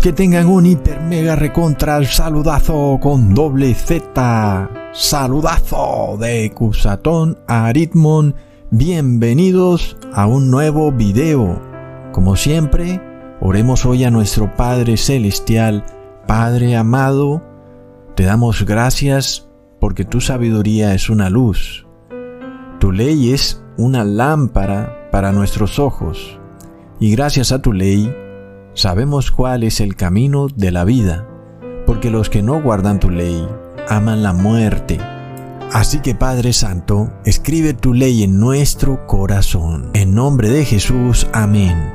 que tengan un hiper mega recontra saludazo con doble Z. Saludazo de Cusatón a Aritmon. Bienvenidos a un nuevo video. Como siempre, oremos hoy a nuestro Padre Celestial, Padre amado. Te damos gracias porque tu sabiduría es una luz. Tu ley es una lámpara para nuestros ojos. Y gracias a tu ley, Sabemos cuál es el camino de la vida, porque los que no guardan tu ley aman la muerte. Así que Padre Santo, escribe tu ley en nuestro corazón. En nombre de Jesús, amén.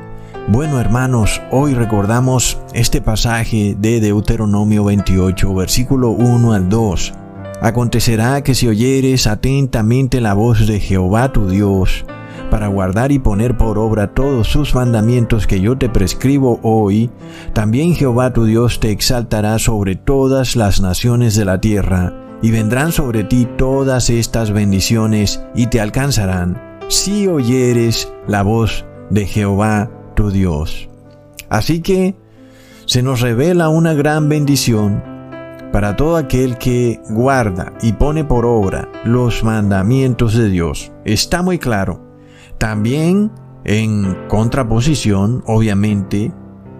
Bueno hermanos, hoy recordamos este pasaje de Deuteronomio 28, versículo 1 al 2. Acontecerá que si oyeres atentamente la voz de Jehová tu Dios, para guardar y poner por obra todos sus mandamientos que yo te prescribo hoy, también Jehová tu Dios te exaltará sobre todas las naciones de la tierra, y vendrán sobre ti todas estas bendiciones y te alcanzarán, si oyeres la voz de Jehová tu Dios. Así que se nos revela una gran bendición para todo aquel que guarda y pone por obra los mandamientos de Dios. Está muy claro. También en contraposición, obviamente,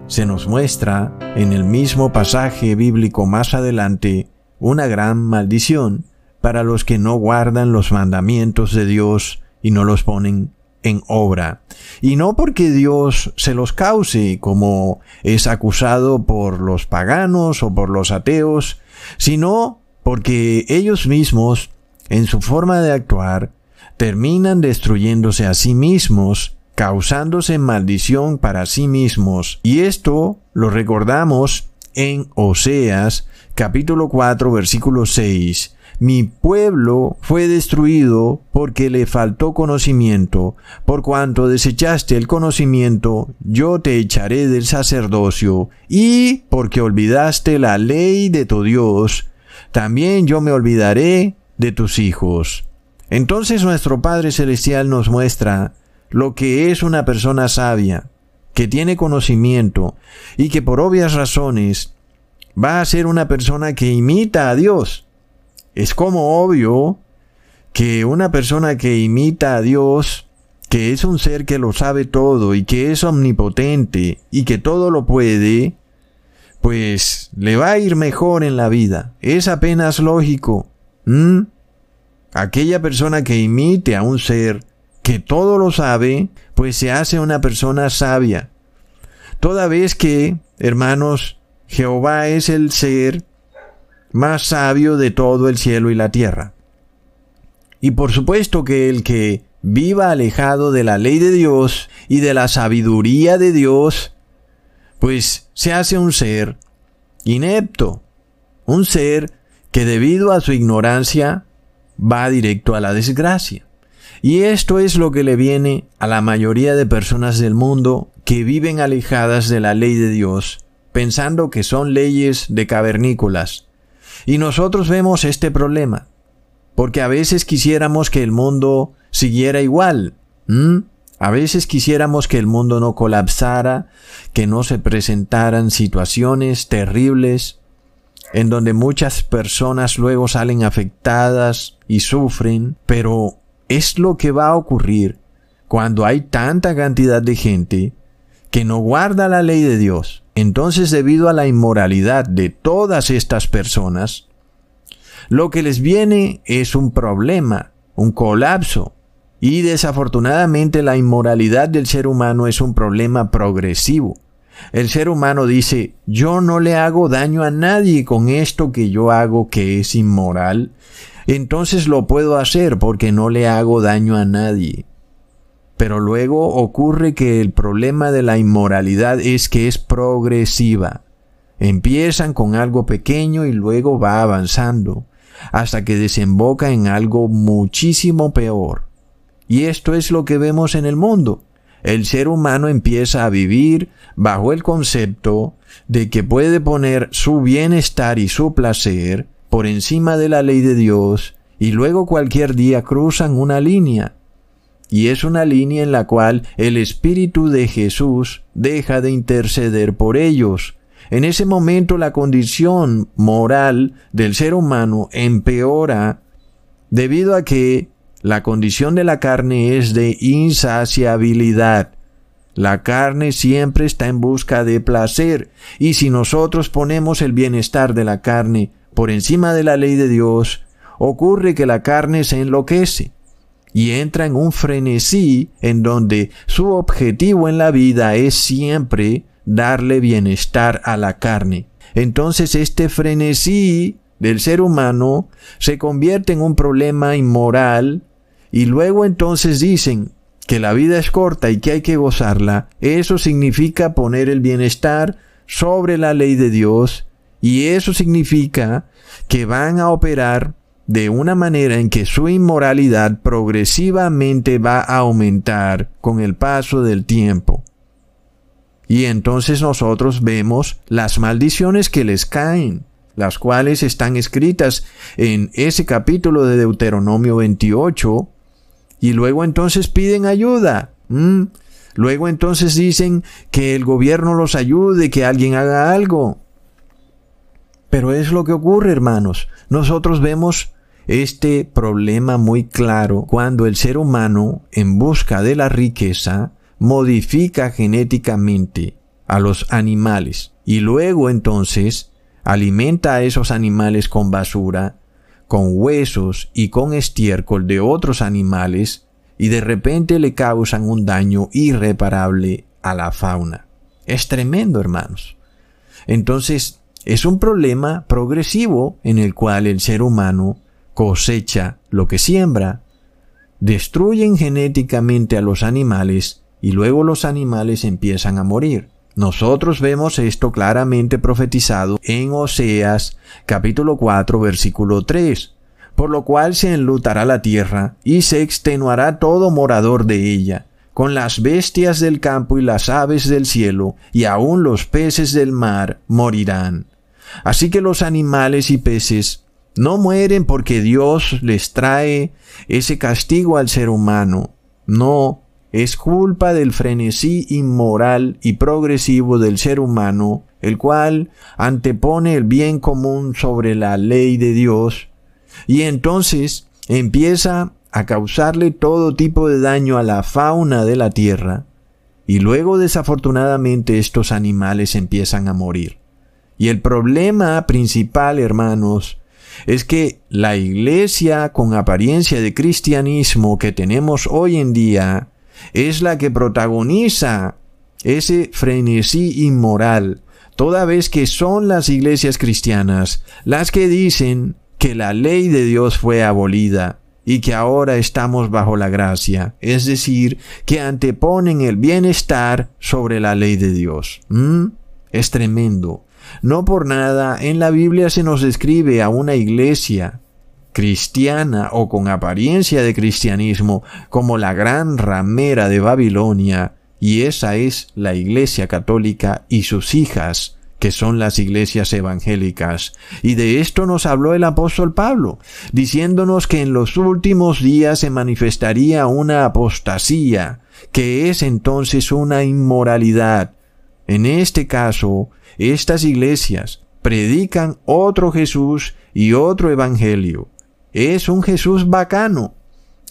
se nos muestra en el mismo pasaje bíblico más adelante una gran maldición para los que no guardan los mandamientos de Dios y no los ponen en obra. Y no porque Dios se los cause, como es acusado por los paganos o por los ateos, sino porque ellos mismos, en su forma de actuar, terminan destruyéndose a sí mismos, causándose maldición para sí mismos. Y esto lo recordamos en Oseas capítulo 4 versículo 6. Mi pueblo fue destruido porque le faltó conocimiento. Por cuanto desechaste el conocimiento, yo te echaré del sacerdocio. Y porque olvidaste la ley de tu Dios, también yo me olvidaré de tus hijos. Entonces nuestro Padre Celestial nos muestra lo que es una persona sabia, que tiene conocimiento y que por obvias razones va a ser una persona que imita a Dios. Es como obvio que una persona que imita a Dios, que es un ser que lo sabe todo y que es omnipotente y que todo lo puede, pues le va a ir mejor en la vida. Es apenas lógico. Aquella persona que imite a un ser que todo lo sabe, pues se hace una persona sabia. Toda vez que, hermanos, Jehová es el ser más sabio de todo el cielo y la tierra. Y por supuesto que el que viva alejado de la ley de Dios y de la sabiduría de Dios, pues se hace un ser inepto, un ser que debido a su ignorancia va directo a la desgracia. Y esto es lo que le viene a la mayoría de personas del mundo que viven alejadas de la ley de Dios, pensando que son leyes de cavernícolas. Y nosotros vemos este problema, porque a veces quisiéramos que el mundo siguiera igual. A veces quisiéramos que el mundo no colapsara, que no se presentaran situaciones terribles, en donde muchas personas luego salen afectadas y sufren, pero es lo que va a ocurrir cuando hay tanta cantidad de gente que no guarda la ley de Dios. Entonces, debido a la inmoralidad de todas estas personas, lo que les viene es un problema, un colapso. Y desafortunadamente la inmoralidad del ser humano es un problema progresivo. El ser humano dice, yo no le hago daño a nadie con esto que yo hago que es inmoral. Entonces lo puedo hacer porque no le hago daño a nadie. Pero luego ocurre que el problema de la inmoralidad es que es progresiva. Empiezan con algo pequeño y luego va avanzando, hasta que desemboca en algo muchísimo peor. Y esto es lo que vemos en el mundo el ser humano empieza a vivir bajo el concepto de que puede poner su bienestar y su placer por encima de la ley de Dios y luego cualquier día cruzan una línea. y es una línea en la cual el Espíritu de Jesús deja de interceder por ellos. En ese momento la condición moral del ser humano empeora debido a que la condición de la carne es de insaciabilidad. La carne siempre está en busca de placer, y si nosotros ponemos el bienestar de la carne por encima de la ley de Dios, ocurre que la carne se enloquece y entra en un frenesí en donde su objetivo en la vida es siempre darle bienestar a la carne. Entonces este frenesí del ser humano se convierte en un problema inmoral y luego entonces dicen que la vida es corta y que hay que gozarla. Eso significa poner el bienestar sobre la ley de Dios y eso significa que van a operar de una manera en que su inmoralidad progresivamente va a aumentar con el paso del tiempo. Y entonces nosotros vemos las maldiciones que les caen, las cuales están escritas en ese capítulo de Deuteronomio 28, y luego entonces piden ayuda. Luego entonces dicen que el gobierno los ayude, que alguien haga algo. Pero es lo que ocurre, hermanos. Nosotros vemos este problema muy claro cuando el ser humano, en busca de la riqueza, modifica genéticamente a los animales y luego entonces alimenta a esos animales con basura, con huesos y con estiércol de otros animales y de repente le causan un daño irreparable a la fauna. Es tremendo, hermanos. Entonces, es un problema progresivo en el cual el ser humano cosecha lo que siembra, destruyen genéticamente a los animales y luego los animales empiezan a morir. Nosotros vemos esto claramente profetizado en Oseas capítulo 4 versículo 3, por lo cual se enlutará la tierra y se extenuará todo morador de ella, con las bestias del campo y las aves del cielo, y aun los peces del mar morirán. Así que los animales y peces no mueren porque Dios les trae ese castigo al ser humano. No, es culpa del frenesí inmoral y progresivo del ser humano, el cual antepone el bien común sobre la ley de Dios, y entonces empieza a causarle todo tipo de daño a la fauna de la tierra, y luego desafortunadamente estos animales empiezan a morir. Y el problema principal, hermanos, es que la iglesia con apariencia de cristianismo que tenemos hoy en día es la que protagoniza ese frenesí inmoral, toda vez que son las iglesias cristianas las que dicen que la ley de Dios fue abolida y que ahora estamos bajo la gracia, es decir, que anteponen el bienestar sobre la ley de Dios. ¿Mm? Es tremendo. No por nada en la Biblia se nos describe a una iglesia cristiana o con apariencia de cristianismo como la gran ramera de Babilonia, y esa es la Iglesia Católica y sus hijas, que son las iglesias evangélicas. Y de esto nos habló el apóstol Pablo, diciéndonos que en los últimos días se manifestaría una apostasía, que es entonces una inmoralidad. En este caso, estas iglesias predican otro Jesús y otro Evangelio. Es un Jesús bacano,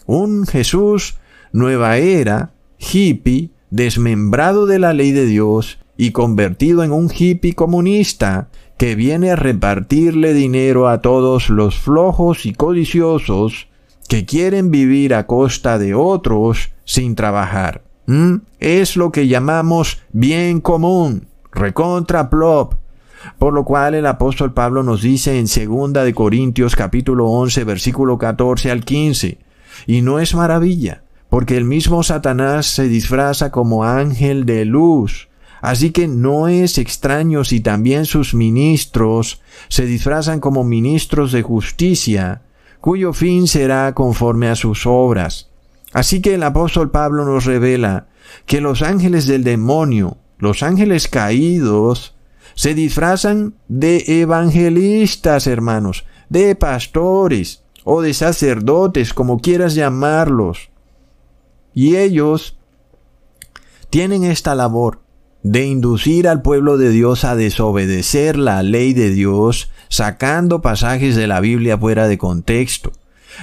un Jesús nueva era, hippie, desmembrado de la ley de Dios y convertido en un hippie comunista que viene a repartirle dinero a todos los flojos y codiciosos que quieren vivir a costa de otros sin trabajar. ¿Mm? Es lo que llamamos bien común recontra plop. Por lo cual el apóstol Pablo nos dice en 2 de Corintios capítulo 11 versículo 14 al 15, y no es maravilla, porque el mismo Satanás se disfraza como ángel de luz. Así que no es extraño si también sus ministros se disfrazan como ministros de justicia, cuyo fin será conforme a sus obras. Así que el apóstol Pablo nos revela que los ángeles del demonio, los ángeles caídos se disfrazan de evangelistas, hermanos, de pastores o de sacerdotes, como quieras llamarlos. Y ellos tienen esta labor de inducir al pueblo de Dios a desobedecer la ley de Dios, sacando pasajes de la Biblia fuera de contexto.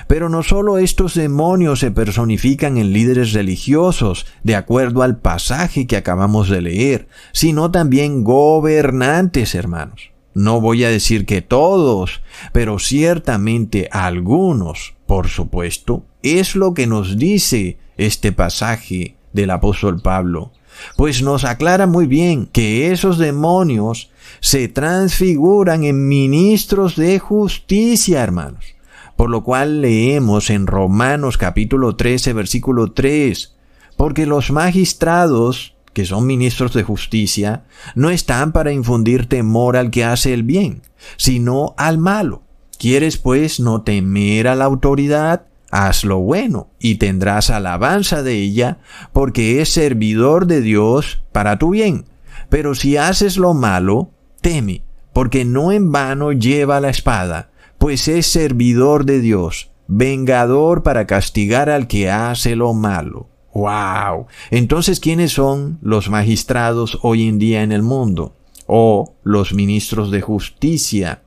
Pero no solo estos demonios se personifican en líderes religiosos, de acuerdo al pasaje que acabamos de leer, sino también gobernantes, hermanos. No voy a decir que todos, pero ciertamente algunos, por supuesto, es lo que nos dice este pasaje del apóstol Pablo, pues nos aclara muy bien que esos demonios se transfiguran en ministros de justicia, hermanos. Por lo cual leemos en Romanos capítulo 13, versículo 3, porque los magistrados, que son ministros de justicia, no están para infundir temor al que hace el bien, sino al malo. ¿Quieres pues no temer a la autoridad? haz lo bueno y tendrás alabanza de ella, porque es servidor de Dios para tu bien. Pero si haces lo malo, teme, porque no en vano lleva la espada, pues es servidor de Dios, vengador para castigar al que hace lo malo. ¡Wow! Entonces, ¿quiénes son los magistrados hoy en día en el mundo? O los ministros de justicia.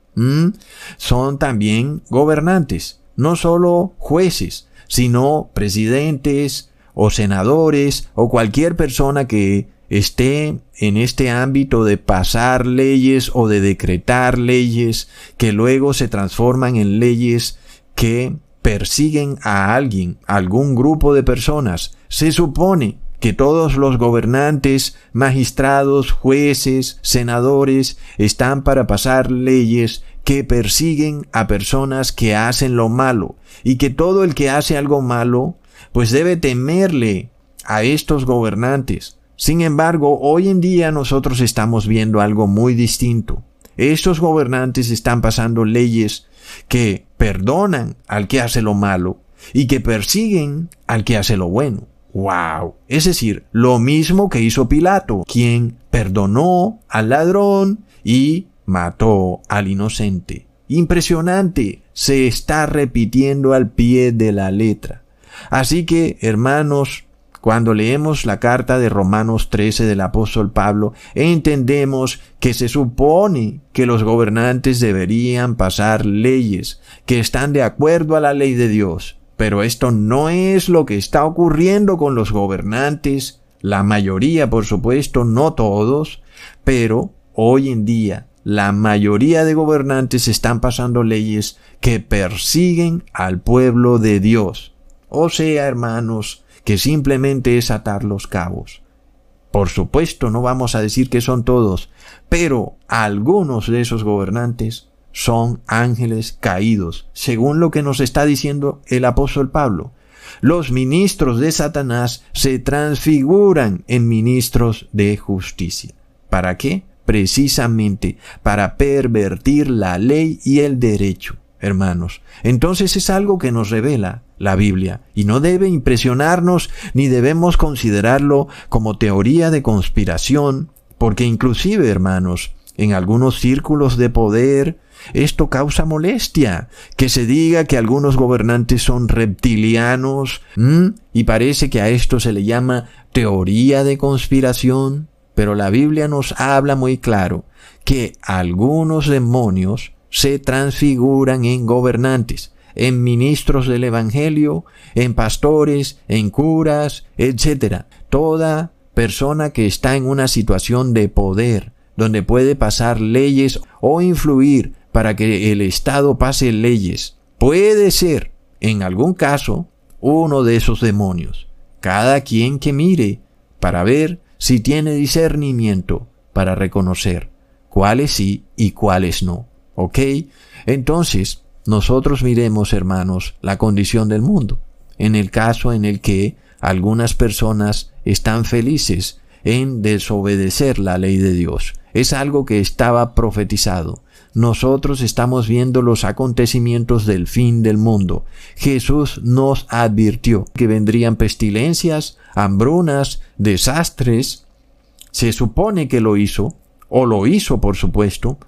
Son también gobernantes no solo jueces, sino presidentes o senadores o cualquier persona que esté en este ámbito de pasar leyes o de decretar leyes que luego se transforman en leyes que persiguen a alguien, algún grupo de personas. Se supone que todos los gobernantes, magistrados, jueces, senadores están para pasar leyes que persiguen a personas que hacen lo malo y que todo el que hace algo malo pues debe temerle a estos gobernantes. Sin embargo, hoy en día nosotros estamos viendo algo muy distinto. Estos gobernantes están pasando leyes que perdonan al que hace lo malo y que persiguen al que hace lo bueno. ¡Wow! Es decir, lo mismo que hizo Pilato, quien perdonó al ladrón y mató al inocente. Impresionante, se está repitiendo al pie de la letra. Así que, hermanos, cuando leemos la carta de Romanos 13 del apóstol Pablo, entendemos que se supone que los gobernantes deberían pasar leyes que están de acuerdo a la ley de Dios. Pero esto no es lo que está ocurriendo con los gobernantes, la mayoría, por supuesto, no todos, pero hoy en día la mayoría de gobernantes están pasando leyes que persiguen al pueblo de Dios. O sea, hermanos, que simplemente es atar los cabos. Por supuesto, no vamos a decir que son todos, pero algunos de esos gobernantes son ángeles caídos, según lo que nos está diciendo el apóstol Pablo. Los ministros de Satanás se transfiguran en ministros de justicia. ¿Para qué? precisamente para pervertir la ley y el derecho, hermanos. Entonces es algo que nos revela la Biblia y no debe impresionarnos ni debemos considerarlo como teoría de conspiración, porque inclusive, hermanos, en algunos círculos de poder, esto causa molestia, que se diga que algunos gobernantes son reptilianos, y parece que a esto se le llama teoría de conspiración. Pero la Biblia nos habla muy claro que algunos demonios se transfiguran en gobernantes, en ministros del Evangelio, en pastores, en curas, etc. Toda persona que está en una situación de poder, donde puede pasar leyes o influir para que el Estado pase leyes, puede ser, en algún caso, uno de esos demonios. Cada quien que mire para ver si tiene discernimiento para reconocer cuáles sí y cuáles no. ¿Ok? Entonces, nosotros miremos, hermanos, la condición del mundo. En el caso en el que algunas personas están felices en desobedecer la ley de Dios. Es algo que estaba profetizado. Nosotros estamos viendo los acontecimientos del fin del mundo. Jesús nos advirtió que vendrían pestilencias, hambrunas, desastres. Se supone que lo hizo, o lo hizo por supuesto,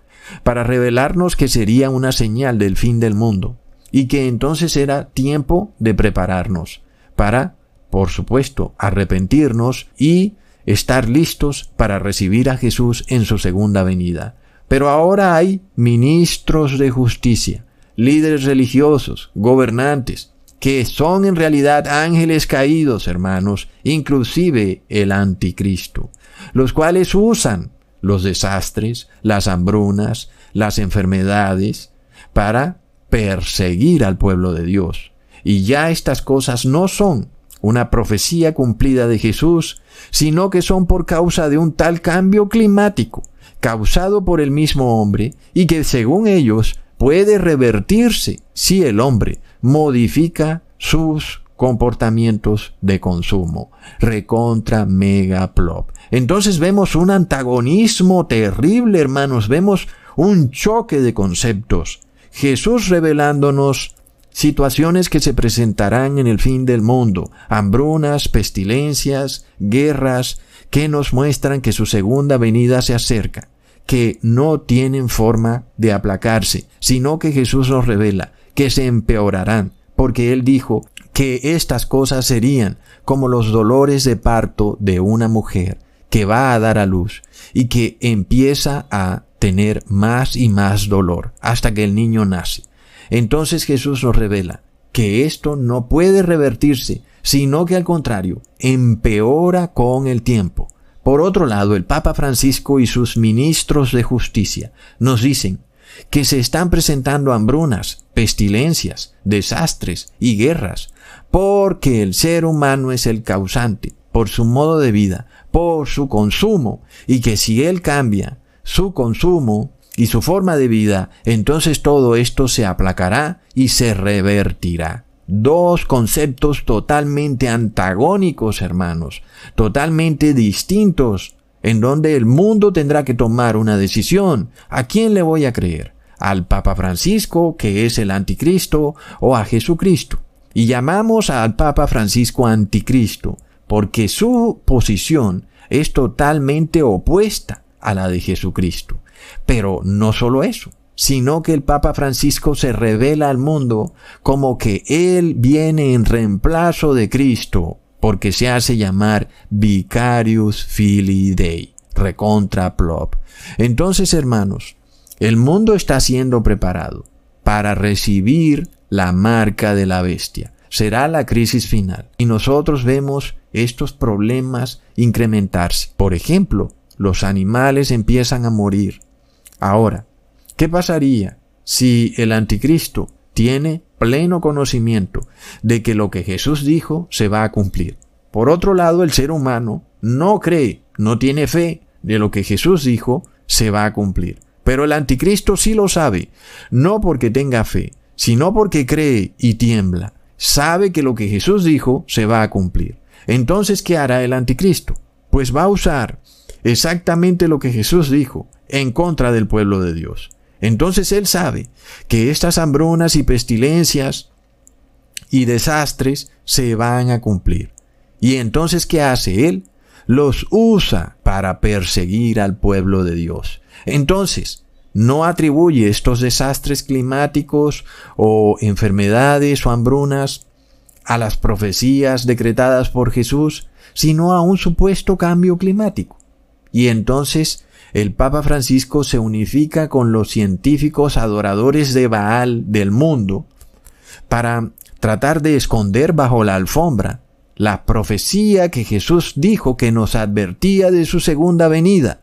para revelarnos que sería una señal del fin del mundo, y que entonces era tiempo de prepararnos para por supuesto, arrepentirnos y estar listos para recibir a Jesús en su segunda venida. Pero ahora hay ministros de justicia, líderes religiosos, gobernantes, que son en realidad ángeles caídos, hermanos, inclusive el anticristo, los cuales usan los desastres, las hambrunas, las enfermedades, para perseguir al pueblo de Dios. Y ya estas cosas no son una profecía cumplida de Jesús, sino que son por causa de un tal cambio climático, causado por el mismo hombre, y que según ellos puede revertirse si el hombre modifica sus comportamientos de consumo. Recontra mega plop. Entonces vemos un antagonismo terrible, hermanos. Vemos un choque de conceptos. Jesús revelándonos situaciones que se presentarán en el fin del mundo, hambrunas, pestilencias, guerras, que nos muestran que su segunda venida se acerca, que no tienen forma de aplacarse, sino que Jesús nos revela que se empeorarán, porque Él dijo que estas cosas serían como los dolores de parto de una mujer que va a dar a luz y que empieza a tener más y más dolor hasta que el niño nace. Entonces Jesús nos revela que esto no puede revertirse, sino que al contrario, empeora con el tiempo. Por otro lado, el Papa Francisco y sus ministros de justicia nos dicen que se están presentando hambrunas, pestilencias, desastres y guerras, porque el ser humano es el causante, por su modo de vida, por su consumo, y que si él cambia su consumo, y su forma de vida, entonces todo esto se aplacará y se revertirá. Dos conceptos totalmente antagónicos, hermanos, totalmente distintos, en donde el mundo tendrá que tomar una decisión. ¿A quién le voy a creer? ¿Al Papa Francisco, que es el anticristo, o a Jesucristo? Y llamamos al Papa Francisco anticristo, porque su posición es totalmente opuesta a la de Jesucristo. Pero no solo eso, sino que el Papa Francisco se revela al mundo como que Él viene en reemplazo de Cristo, porque se hace llamar Vicarius Filii Dei, recontra plop. Entonces, hermanos, el mundo está siendo preparado para recibir la marca de la bestia. Será la crisis final. Y nosotros vemos estos problemas incrementarse. Por ejemplo, los animales empiezan a morir. Ahora, ¿qué pasaría si el anticristo tiene pleno conocimiento de que lo que Jesús dijo se va a cumplir? Por otro lado, el ser humano no cree, no tiene fe de lo que Jesús dijo se va a cumplir. Pero el anticristo sí lo sabe, no porque tenga fe, sino porque cree y tiembla. Sabe que lo que Jesús dijo se va a cumplir. Entonces, ¿qué hará el anticristo? Pues va a usar exactamente lo que Jesús dijo en contra del pueblo de Dios. Entonces él sabe que estas hambrunas y pestilencias y desastres se van a cumplir. Y entonces, ¿qué hace él? Los usa para perseguir al pueblo de Dios. Entonces, no atribuye estos desastres climáticos o enfermedades o hambrunas a las profecías decretadas por Jesús, sino a un supuesto cambio climático. Y entonces el Papa Francisco se unifica con los científicos adoradores de Baal del mundo para tratar de esconder bajo la alfombra la profecía que Jesús dijo que nos advertía de su segunda venida.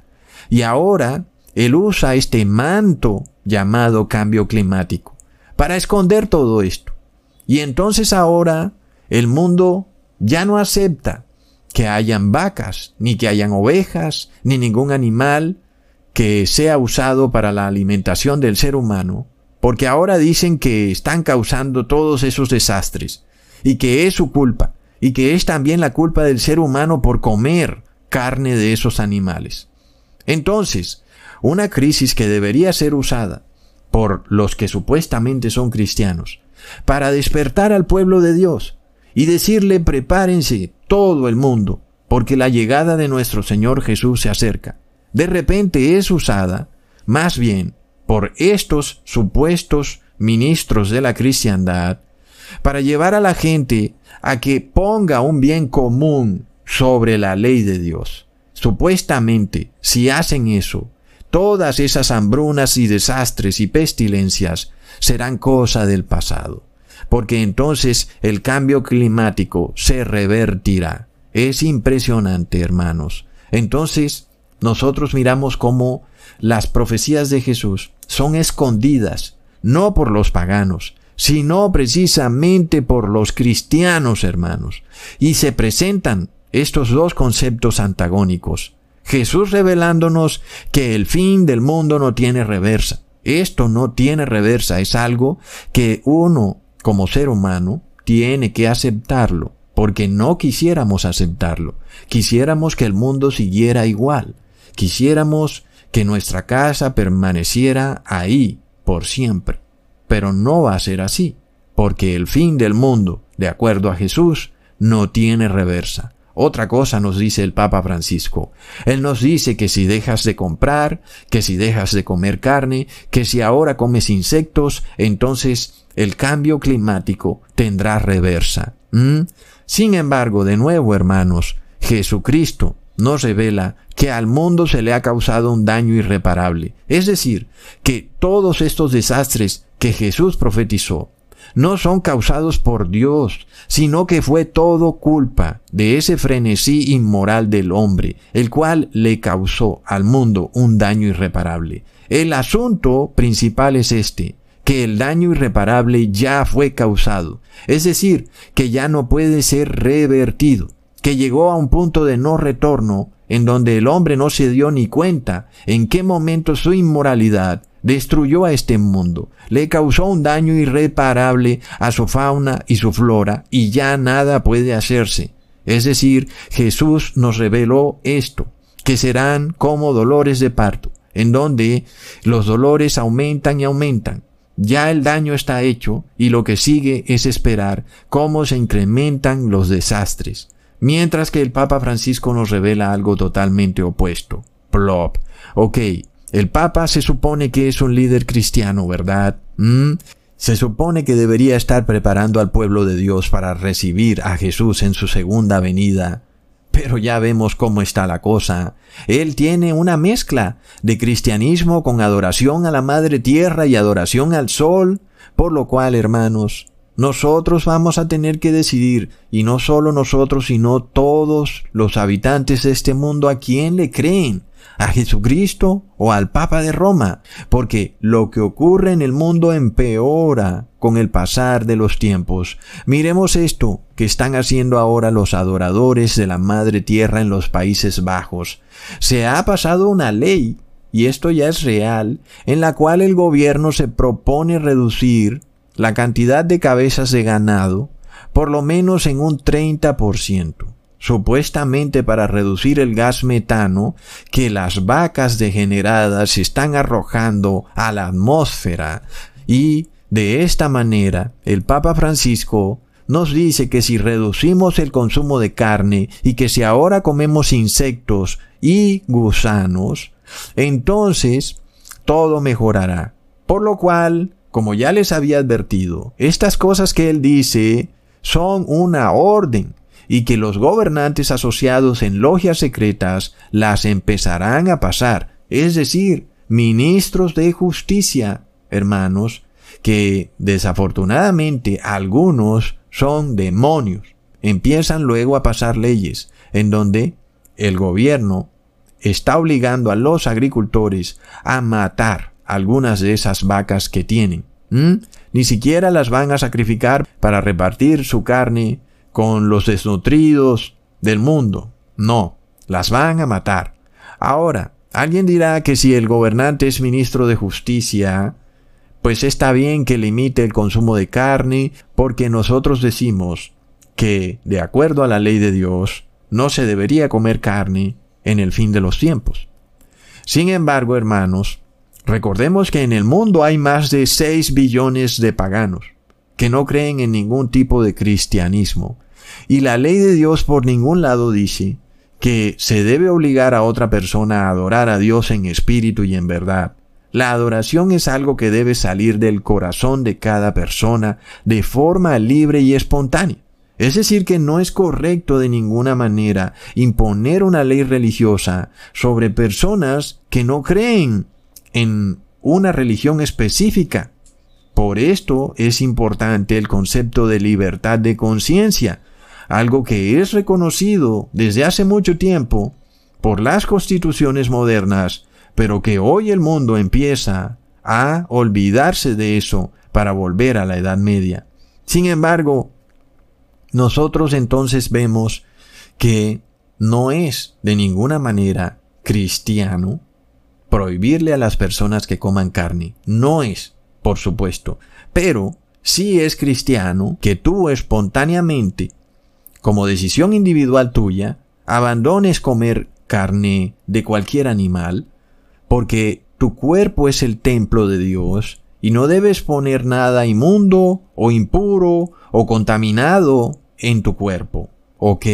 Y ahora él usa este manto llamado cambio climático para esconder todo esto. Y entonces ahora el mundo ya no acepta que hayan vacas, ni que hayan ovejas, ni ningún animal que sea usado para la alimentación del ser humano, porque ahora dicen que están causando todos esos desastres, y que es su culpa, y que es también la culpa del ser humano por comer carne de esos animales. Entonces, una crisis que debería ser usada por los que supuestamente son cristianos, para despertar al pueblo de Dios y decirle prepárense todo el mundo, porque la llegada de nuestro Señor Jesús se acerca. De repente es usada, más bien, por estos supuestos ministros de la cristiandad, para llevar a la gente a que ponga un bien común sobre la ley de Dios. Supuestamente, si hacen eso, todas esas hambrunas y desastres y pestilencias serán cosa del pasado, porque entonces el cambio climático se revertirá. Es impresionante, hermanos. Entonces, nosotros miramos cómo las profecías de Jesús son escondidas, no por los paganos, sino precisamente por los cristianos, hermanos, y se presentan estos dos conceptos antagónicos. Jesús revelándonos que el fin del mundo no tiene reversa. Esto no tiene reversa, es algo que uno, como ser humano, tiene que aceptarlo, porque no quisiéramos aceptarlo. Quisiéramos que el mundo siguiera igual. Quisiéramos que nuestra casa permaneciera ahí por siempre. Pero no va a ser así, porque el fin del mundo, de acuerdo a Jesús, no tiene reversa. Otra cosa nos dice el Papa Francisco. Él nos dice que si dejas de comprar, que si dejas de comer carne, que si ahora comes insectos, entonces el cambio climático tendrá reversa. ¿Mm? Sin embargo, de nuevo, hermanos, Jesucristo nos revela que al mundo se le ha causado un daño irreparable. Es decir, que todos estos desastres que Jesús profetizó no son causados por Dios, sino que fue todo culpa de ese frenesí inmoral del hombre, el cual le causó al mundo un daño irreparable. El asunto principal es este, que el daño irreparable ya fue causado, es decir, que ya no puede ser revertido, que llegó a un punto de no retorno en donde el hombre no se dio ni cuenta en qué momento su inmoralidad destruyó a este mundo, le causó un daño irreparable a su fauna y su flora y ya nada puede hacerse. Es decir, Jesús nos reveló esto, que serán como dolores de parto, en donde los dolores aumentan y aumentan. Ya el daño está hecho y lo que sigue es esperar cómo se incrementan los desastres. Mientras que el Papa Francisco nos revela algo totalmente opuesto. Plop. Ok, el Papa se supone que es un líder cristiano, ¿verdad? ¿Mm? Se supone que debería estar preparando al pueblo de Dios para recibir a Jesús en su segunda venida. Pero ya vemos cómo está la cosa. Él tiene una mezcla de cristianismo con adoración a la Madre Tierra y adoración al Sol, por lo cual, hermanos, nosotros vamos a tener que decidir, y no solo nosotros, sino todos los habitantes de este mundo, a quién le creen a Jesucristo o al Papa de Roma, porque lo que ocurre en el mundo empeora con el pasar de los tiempos. Miremos esto que están haciendo ahora los adoradores de la Madre Tierra en los Países Bajos. Se ha pasado una ley, y esto ya es real, en la cual el gobierno se propone reducir la cantidad de cabezas de ganado por lo menos en un 30% supuestamente para reducir el gas metano que las vacas degeneradas están arrojando a la atmósfera. Y de esta manera el Papa Francisco nos dice que si reducimos el consumo de carne y que si ahora comemos insectos y gusanos, entonces todo mejorará. Por lo cual, como ya les había advertido, estas cosas que él dice son una orden y que los gobernantes asociados en logias secretas las empezarán a pasar, es decir, ministros de justicia, hermanos, que desafortunadamente algunos son demonios. Empiezan luego a pasar leyes en donde el gobierno está obligando a los agricultores a matar algunas de esas vacas que tienen. Ni siquiera las van a sacrificar para repartir su carne con los desnutridos del mundo. No, las van a matar. Ahora, alguien dirá que si el gobernante es ministro de justicia, pues está bien que limite el consumo de carne, porque nosotros decimos que, de acuerdo a la ley de Dios, no se debería comer carne en el fin de los tiempos. Sin embargo, hermanos, recordemos que en el mundo hay más de 6 billones de paganos que no creen en ningún tipo de cristianismo y la ley de Dios por ningún lado dice que se debe obligar a otra persona a adorar a Dios en espíritu y en verdad. La adoración es algo que debe salir del corazón de cada persona de forma libre y espontánea. Es decir, que no es correcto de ninguna manera imponer una ley religiosa sobre personas que no creen en una religión específica. Por esto es importante el concepto de libertad de conciencia, algo que es reconocido desde hace mucho tiempo por las constituciones modernas, pero que hoy el mundo empieza a olvidarse de eso para volver a la Edad Media. Sin embargo, nosotros entonces vemos que no es de ninguna manera cristiano prohibirle a las personas que coman carne. No es, por supuesto. Pero sí es cristiano que tú espontáneamente, como decisión individual tuya, abandones comer carne de cualquier animal, porque tu cuerpo es el templo de Dios y no debes poner nada inmundo o impuro o contaminado en tu cuerpo. ¿Ok?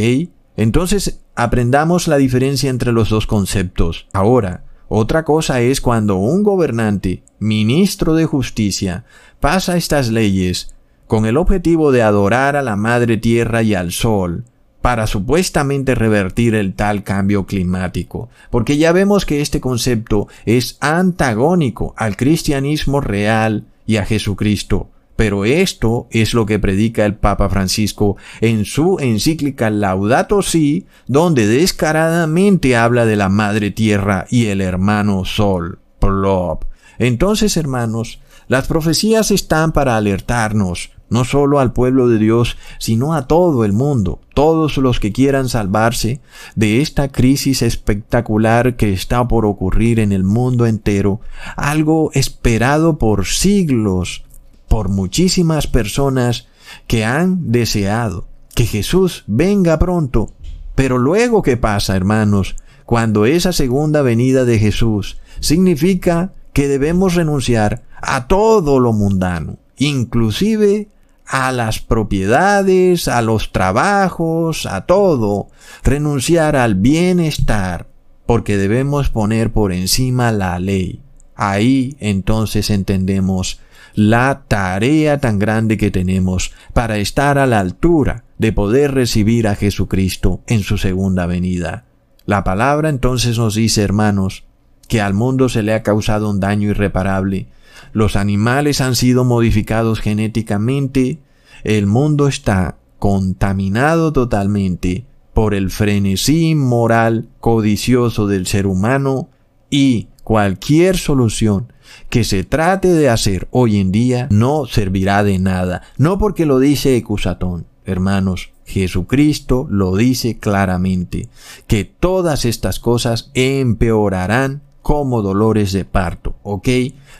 Entonces aprendamos la diferencia entre los dos conceptos. Ahora, otra cosa es cuando un gobernante, ministro de justicia, pasa estas leyes con el objetivo de adorar a la madre tierra y al sol, para supuestamente revertir el tal cambio climático, porque ya vemos que este concepto es antagónico al cristianismo real y a Jesucristo. Pero esto es lo que predica el Papa Francisco en su encíclica Laudato Si, donde descaradamente habla de la Madre Tierra y el hermano Sol. Plop. Entonces, hermanos, las profecías están para alertarnos, no solo al pueblo de Dios, sino a todo el mundo, todos los que quieran salvarse de esta crisis espectacular que está por ocurrir en el mundo entero, algo esperado por siglos por muchísimas personas que han deseado que Jesús venga pronto. Pero luego, ¿qué pasa, hermanos? Cuando esa segunda venida de Jesús significa que debemos renunciar a todo lo mundano, inclusive a las propiedades, a los trabajos, a todo, renunciar al bienestar, porque debemos poner por encima la ley. Ahí entonces entendemos la tarea tan grande que tenemos para estar a la altura de poder recibir a Jesucristo en su segunda venida. La palabra entonces nos dice, hermanos, que al mundo se le ha causado un daño irreparable. Los animales han sido modificados genéticamente. El mundo está contaminado totalmente por el frenesí moral codicioso del ser humano y cualquier solución que se trate de hacer hoy en día no servirá de nada. No porque lo dice Ecusatón, hermanos. Jesucristo lo dice claramente, que todas estas cosas empeorarán como dolores de parto, ¿ok?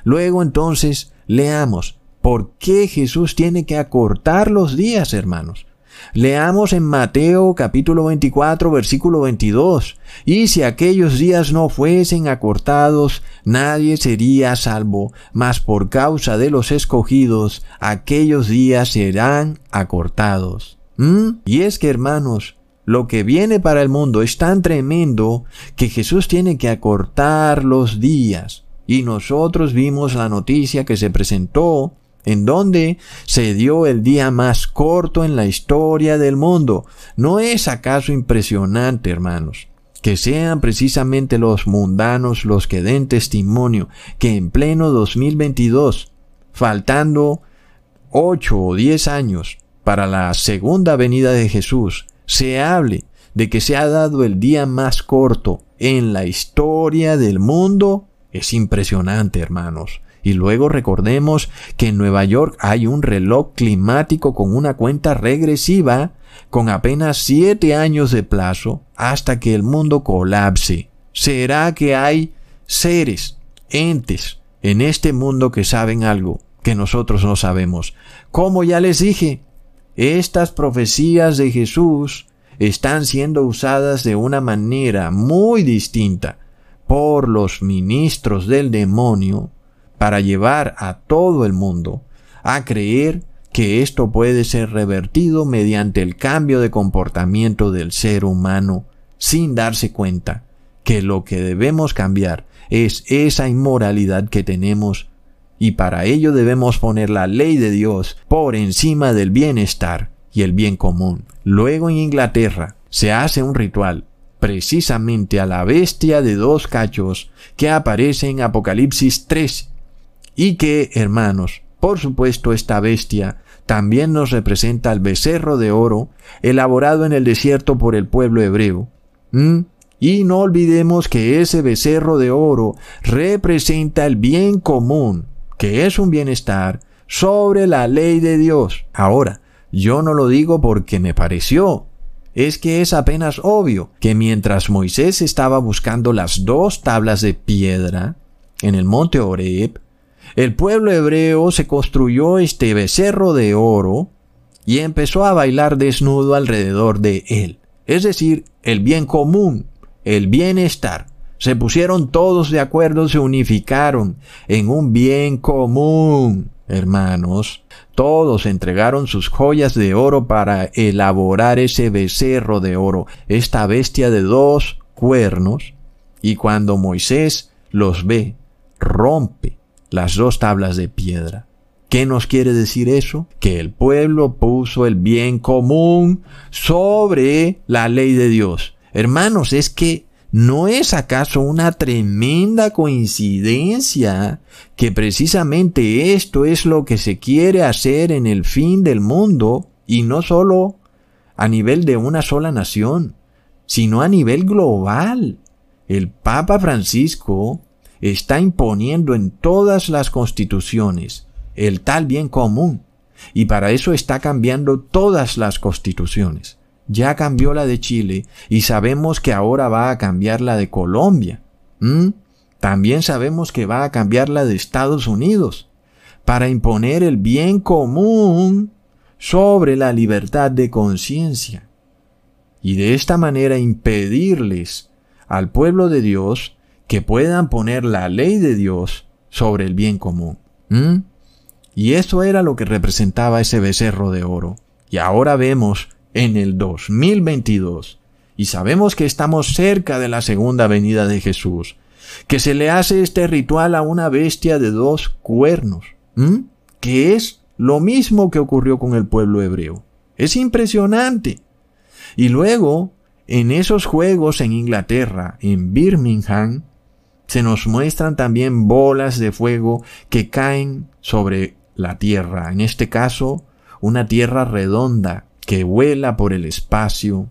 Luego entonces leamos, ¿por qué Jesús tiene que acortar los días, hermanos? Leamos en Mateo capítulo 24 versículo 22. Y si aquellos días no fuesen acortados, nadie sería salvo, mas por causa de los escogidos, aquellos días serán acortados. ¿Mm? Y es que, hermanos, lo que viene para el mundo es tan tremendo que Jesús tiene que acortar los días. Y nosotros vimos la noticia que se presentó en donde se dio el día más corto en la historia del mundo. ¿No es acaso impresionante, hermanos? Que sean precisamente los mundanos los que den testimonio que en pleno 2022, faltando ocho o diez años para la segunda venida de Jesús, se hable de que se ha dado el día más corto en la historia del mundo, es impresionante, hermanos. Y luego recordemos que en Nueva York hay un reloj climático con una cuenta regresiva con apenas siete años de plazo hasta que el mundo colapse. ¿Será que hay seres, entes, en este mundo que saben algo que nosotros no sabemos? Como ya les dije, estas profecías de Jesús están siendo usadas de una manera muy distinta por los ministros del demonio para llevar a todo el mundo a creer que esto puede ser revertido mediante el cambio de comportamiento del ser humano sin darse cuenta que lo que debemos cambiar es esa inmoralidad que tenemos y para ello debemos poner la ley de Dios por encima del bienestar y el bien común. Luego en Inglaterra se hace un ritual precisamente a la bestia de dos cachos que aparece en Apocalipsis 3 y que, hermanos, por supuesto esta bestia también nos representa al becerro de oro elaborado en el desierto por el pueblo hebreo. ¿Mm? Y no olvidemos que ese becerro de oro representa el bien común, que es un bienestar sobre la ley de Dios. Ahora, yo no lo digo porque me pareció, es que es apenas obvio que mientras Moisés estaba buscando las dos tablas de piedra en el monte Horeb, el pueblo hebreo se construyó este becerro de oro y empezó a bailar desnudo alrededor de él. Es decir, el bien común, el bienestar. Se pusieron todos de acuerdo, se unificaron en un bien común. Hermanos, todos entregaron sus joyas de oro para elaborar ese becerro de oro, esta bestia de dos cuernos, y cuando Moisés los ve, rompe las dos tablas de piedra. ¿Qué nos quiere decir eso? Que el pueblo puso el bien común sobre la ley de Dios. Hermanos, es que ¿No es acaso una tremenda coincidencia que precisamente esto es lo que se quiere hacer en el fin del mundo y no solo a nivel de una sola nación, sino a nivel global? El Papa Francisco está imponiendo en todas las constituciones el tal bien común. Y para eso está cambiando todas las constituciones. Ya cambió la de Chile y sabemos que ahora va a cambiar la de Colombia. También sabemos que va a cambiar la de Estados Unidos para imponer el bien común sobre la libertad de conciencia. Y de esta manera impedirles al pueblo de Dios que puedan poner la ley de Dios sobre el bien común. Y eso era lo que representaba ese becerro de oro. Y ahora vemos en el 2022 y sabemos que estamos cerca de la segunda venida de Jesús, que se le hace este ritual a una bestia de dos cuernos, que es lo mismo que ocurrió con el pueblo hebreo. Es impresionante. Y luego, en esos juegos en Inglaterra, en Birmingham, se nos muestran también bolas de fuego que caen sobre la tierra, en este caso, una tierra redonda que vuela por el espacio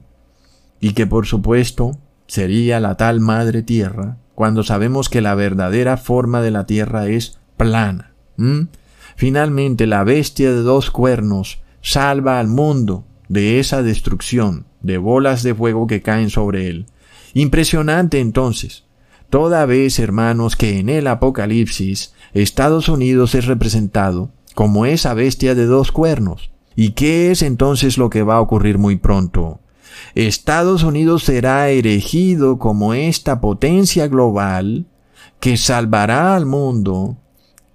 y que por supuesto sería la tal madre tierra cuando sabemos que la verdadera forma de la tierra es plana. Finalmente la bestia de dos cuernos salva al mundo de esa destrucción de bolas de fuego que caen sobre él. Impresionante entonces. Toda vez, hermanos, que en el Apocalipsis Estados Unidos es representado como esa bestia de dos cuernos, ¿Y qué es entonces lo que va a ocurrir muy pronto? Estados Unidos será erigido como esta potencia global que salvará al mundo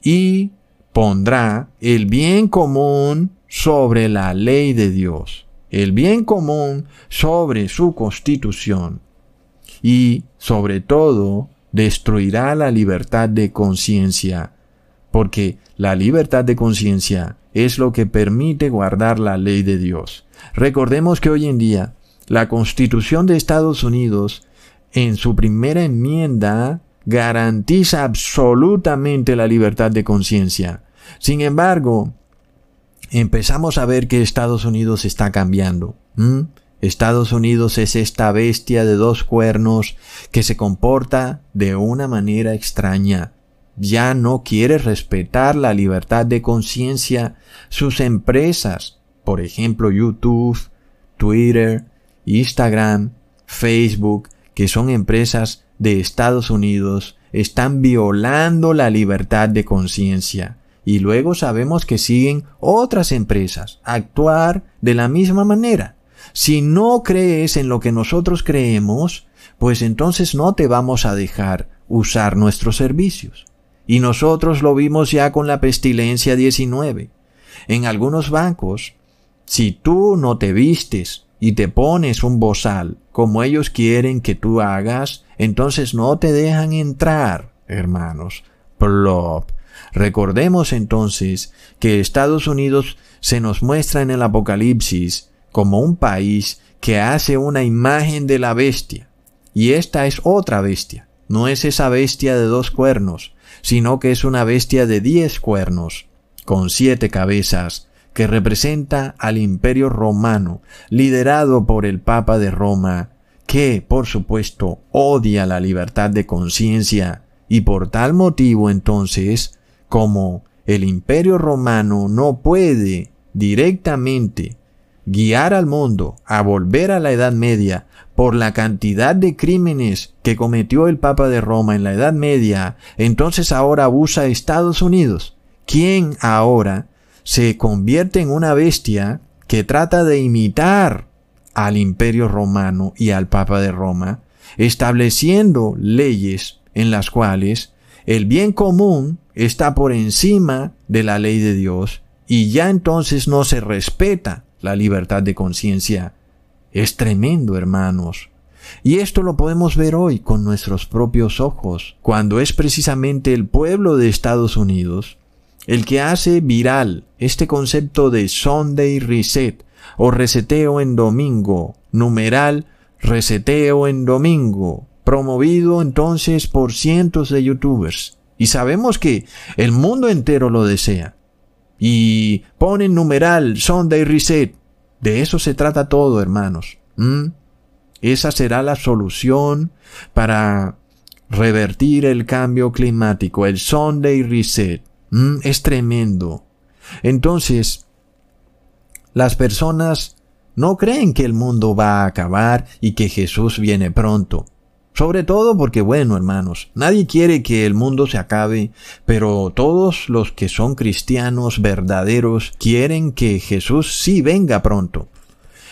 y pondrá el bien común sobre la ley de Dios, el bien común sobre su constitución y, sobre todo, destruirá la libertad de conciencia, porque la libertad de conciencia es lo que permite guardar la ley de Dios. Recordemos que hoy en día la Constitución de Estados Unidos en su primera enmienda garantiza absolutamente la libertad de conciencia. Sin embargo, empezamos a ver que Estados Unidos está cambiando. Estados Unidos es esta bestia de dos cuernos que se comporta de una manera extraña ya no quiere respetar la libertad de conciencia, sus empresas, por ejemplo YouTube, Twitter, Instagram, Facebook, que son empresas de Estados Unidos, están violando la libertad de conciencia. Y luego sabemos que siguen otras empresas actuar de la misma manera. Si no crees en lo que nosotros creemos, pues entonces no te vamos a dejar usar nuestros servicios. Y nosotros lo vimos ya con la pestilencia 19. En algunos bancos, si tú no te vistes y te pones un bozal como ellos quieren que tú hagas, entonces no te dejan entrar. hermanos. Plop. Recordemos entonces que Estados Unidos se nos muestra en el Apocalipsis como un país que hace una imagen de la bestia. Y esta es otra bestia. No es esa bestia de dos cuernos, sino que es una bestia de diez cuernos, con siete cabezas, que representa al imperio romano, liderado por el Papa de Roma, que, por supuesto, odia la libertad de conciencia, y por tal motivo entonces, como el imperio romano no puede directamente guiar al mundo a volver a la Edad Media por la cantidad de crímenes que cometió el Papa de Roma en la Edad Media, entonces ahora abusa Estados Unidos. ¿Quién ahora se convierte en una bestia que trata de imitar al imperio romano y al Papa de Roma, estableciendo leyes en las cuales el bien común está por encima de la ley de Dios y ya entonces no se respeta la libertad de conciencia. Es tremendo, hermanos. Y esto lo podemos ver hoy con nuestros propios ojos, cuando es precisamente el pueblo de Estados Unidos el que hace viral este concepto de Sunday Reset o reseteo en domingo, numeral reseteo en domingo, promovido entonces por cientos de youtubers. Y sabemos que el mundo entero lo desea y ponen numeral Sunday Reset. De eso se trata todo, hermanos. ¿Mm? Esa será la solución para revertir el cambio climático, el Sunday Reset. ¿Mm? Es tremendo. Entonces, las personas no creen que el mundo va a acabar y que Jesús viene pronto. Sobre todo porque, bueno, hermanos, nadie quiere que el mundo se acabe, pero todos los que son cristianos verdaderos quieren que Jesús sí venga pronto.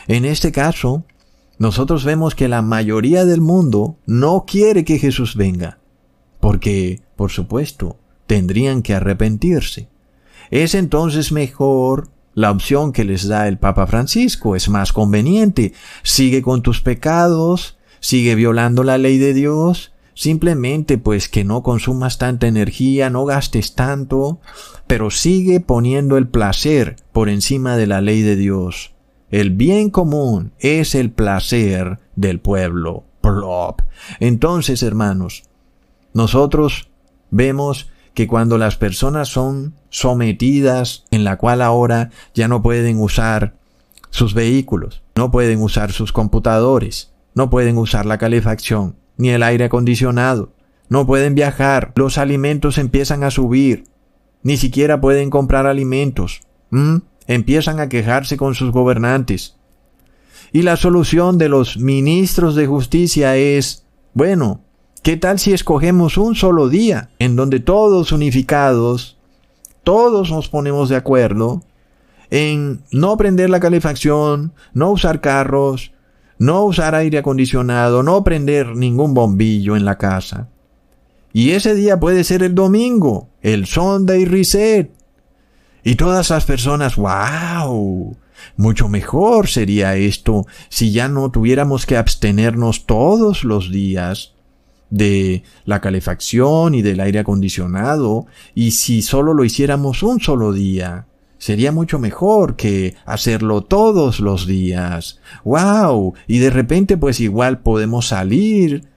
En este caso, nosotros vemos que la mayoría del mundo no quiere que Jesús venga, porque, por supuesto, tendrían que arrepentirse. Es entonces mejor la opción que les da el Papa Francisco, es más conveniente. Sigue con tus pecados, sigue violando la ley de Dios, simplemente pues que no consumas tanta energía, no gastes tanto, pero sigue poniendo el placer por encima de la ley de Dios. El bien común es el placer del pueblo. Plop. Entonces, hermanos, nosotros vemos que cuando las personas son sometidas, en la cual ahora ya no pueden usar sus vehículos, no pueden usar sus computadores, no pueden usar la calefacción, ni el aire acondicionado. No pueden viajar. Los alimentos empiezan a subir. Ni siquiera pueden comprar alimentos. Empiezan a quejarse con sus gobernantes. Y la solución de los ministros de justicia es, bueno, ¿qué tal si escogemos un solo día en donde todos unificados, todos nos ponemos de acuerdo en no prender la calefacción, no usar carros, no usar aire acondicionado, no prender ningún bombillo en la casa. Y ese día puede ser el domingo, el Sunday Reset. Y todas las personas, wow, mucho mejor sería esto si ya no tuviéramos que abstenernos todos los días de la calefacción y del aire acondicionado, y si solo lo hiciéramos un solo día. Sería mucho mejor que hacerlo todos los días. ¡Wow! Y de repente pues igual podemos salir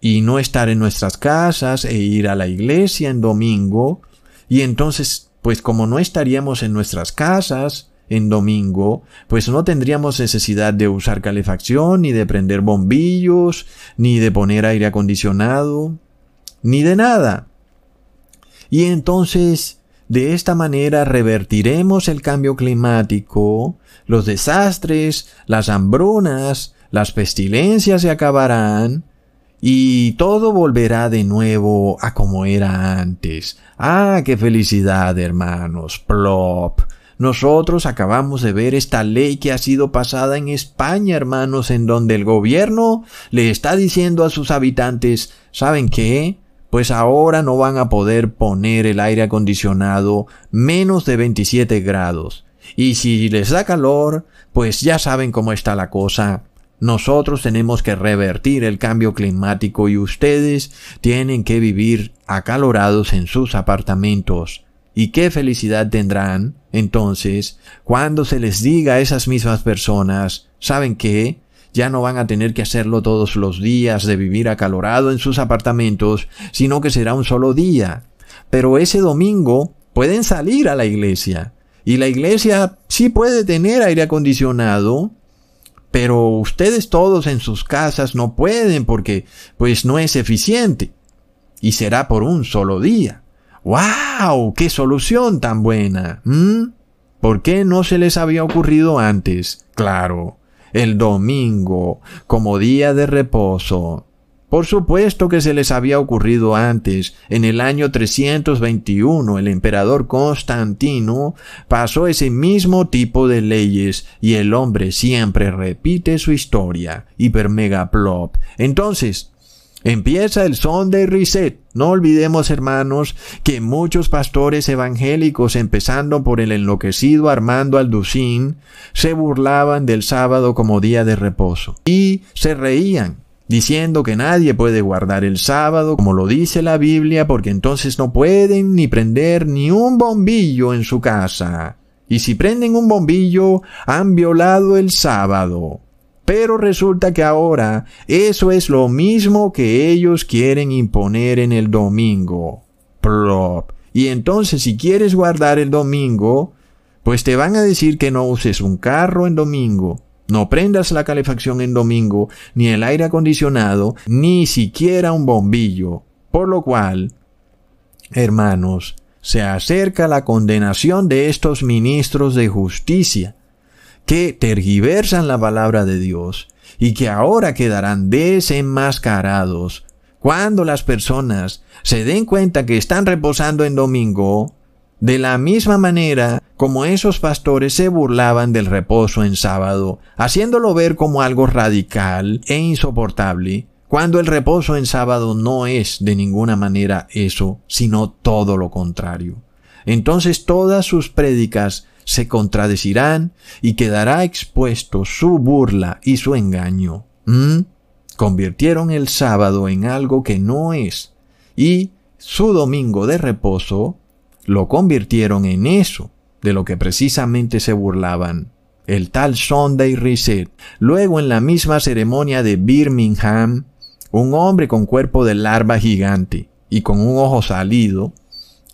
y no estar en nuestras casas e ir a la iglesia en domingo. Y entonces pues como no estaríamos en nuestras casas en domingo, pues no tendríamos necesidad de usar calefacción, ni de prender bombillos, ni de poner aire acondicionado, ni de nada. Y entonces de esta manera revertiremos el cambio climático, los desastres, las hambrunas, las pestilencias se acabarán y todo volverá de nuevo a como era antes. Ah, qué felicidad, hermanos. Plop. Nosotros acabamos de ver esta ley que ha sido pasada en España, hermanos, en donde el gobierno le está diciendo a sus habitantes, ¿saben qué? Pues ahora no van a poder poner el aire acondicionado menos de 27 grados. Y si les da calor, pues ya saben cómo está la cosa. Nosotros tenemos que revertir el cambio climático y ustedes tienen que vivir acalorados en sus apartamentos. ¿Y qué felicidad tendrán entonces cuando se les diga a esas mismas personas, ¿saben qué? Ya no van a tener que hacerlo todos los días de vivir acalorado en sus apartamentos, sino que será un solo día. Pero ese domingo pueden salir a la iglesia. Y la iglesia sí puede tener aire acondicionado, pero ustedes todos en sus casas no pueden porque pues no es eficiente. Y será por un solo día. ¡Wow! ¡Qué solución tan buena! ¿Por qué no se les había ocurrido antes? Claro, el domingo, como día de reposo. Por supuesto que se les había ocurrido antes. En el año 321 el emperador Constantino pasó ese mismo tipo de leyes y el hombre siempre repite su historia. Hipermegaplop. Entonces, Empieza el Sunday Reset. No olvidemos, hermanos, que muchos pastores evangélicos, empezando por el enloquecido Armando Alducín, se burlaban del sábado como día de reposo y se reían diciendo que nadie puede guardar el sábado como lo dice la Biblia porque entonces no pueden ni prender ni un bombillo en su casa. Y si prenden un bombillo, han violado el sábado. Pero resulta que ahora eso es lo mismo que ellos quieren imponer en el domingo. Y entonces si quieres guardar el domingo, pues te van a decir que no uses un carro en domingo, no prendas la calefacción en domingo, ni el aire acondicionado, ni siquiera un bombillo. Por lo cual, hermanos, se acerca la condenación de estos ministros de justicia, que tergiversan la palabra de Dios y que ahora quedarán desenmascarados cuando las personas se den cuenta que están reposando en domingo de la misma manera como esos pastores se burlaban del reposo en sábado, haciéndolo ver como algo radical e insoportable, cuando el reposo en sábado no es de ninguna manera eso, sino todo lo contrario. Entonces todas sus prédicas se contradecirán y quedará expuesto su burla y su engaño. ¿Mm? Convirtieron el sábado en algo que no es, y su domingo de reposo lo convirtieron en eso de lo que precisamente se burlaban, el tal Sunday Reset. Luego en la misma ceremonia de Birmingham, un hombre con cuerpo de larva gigante y con un ojo salido,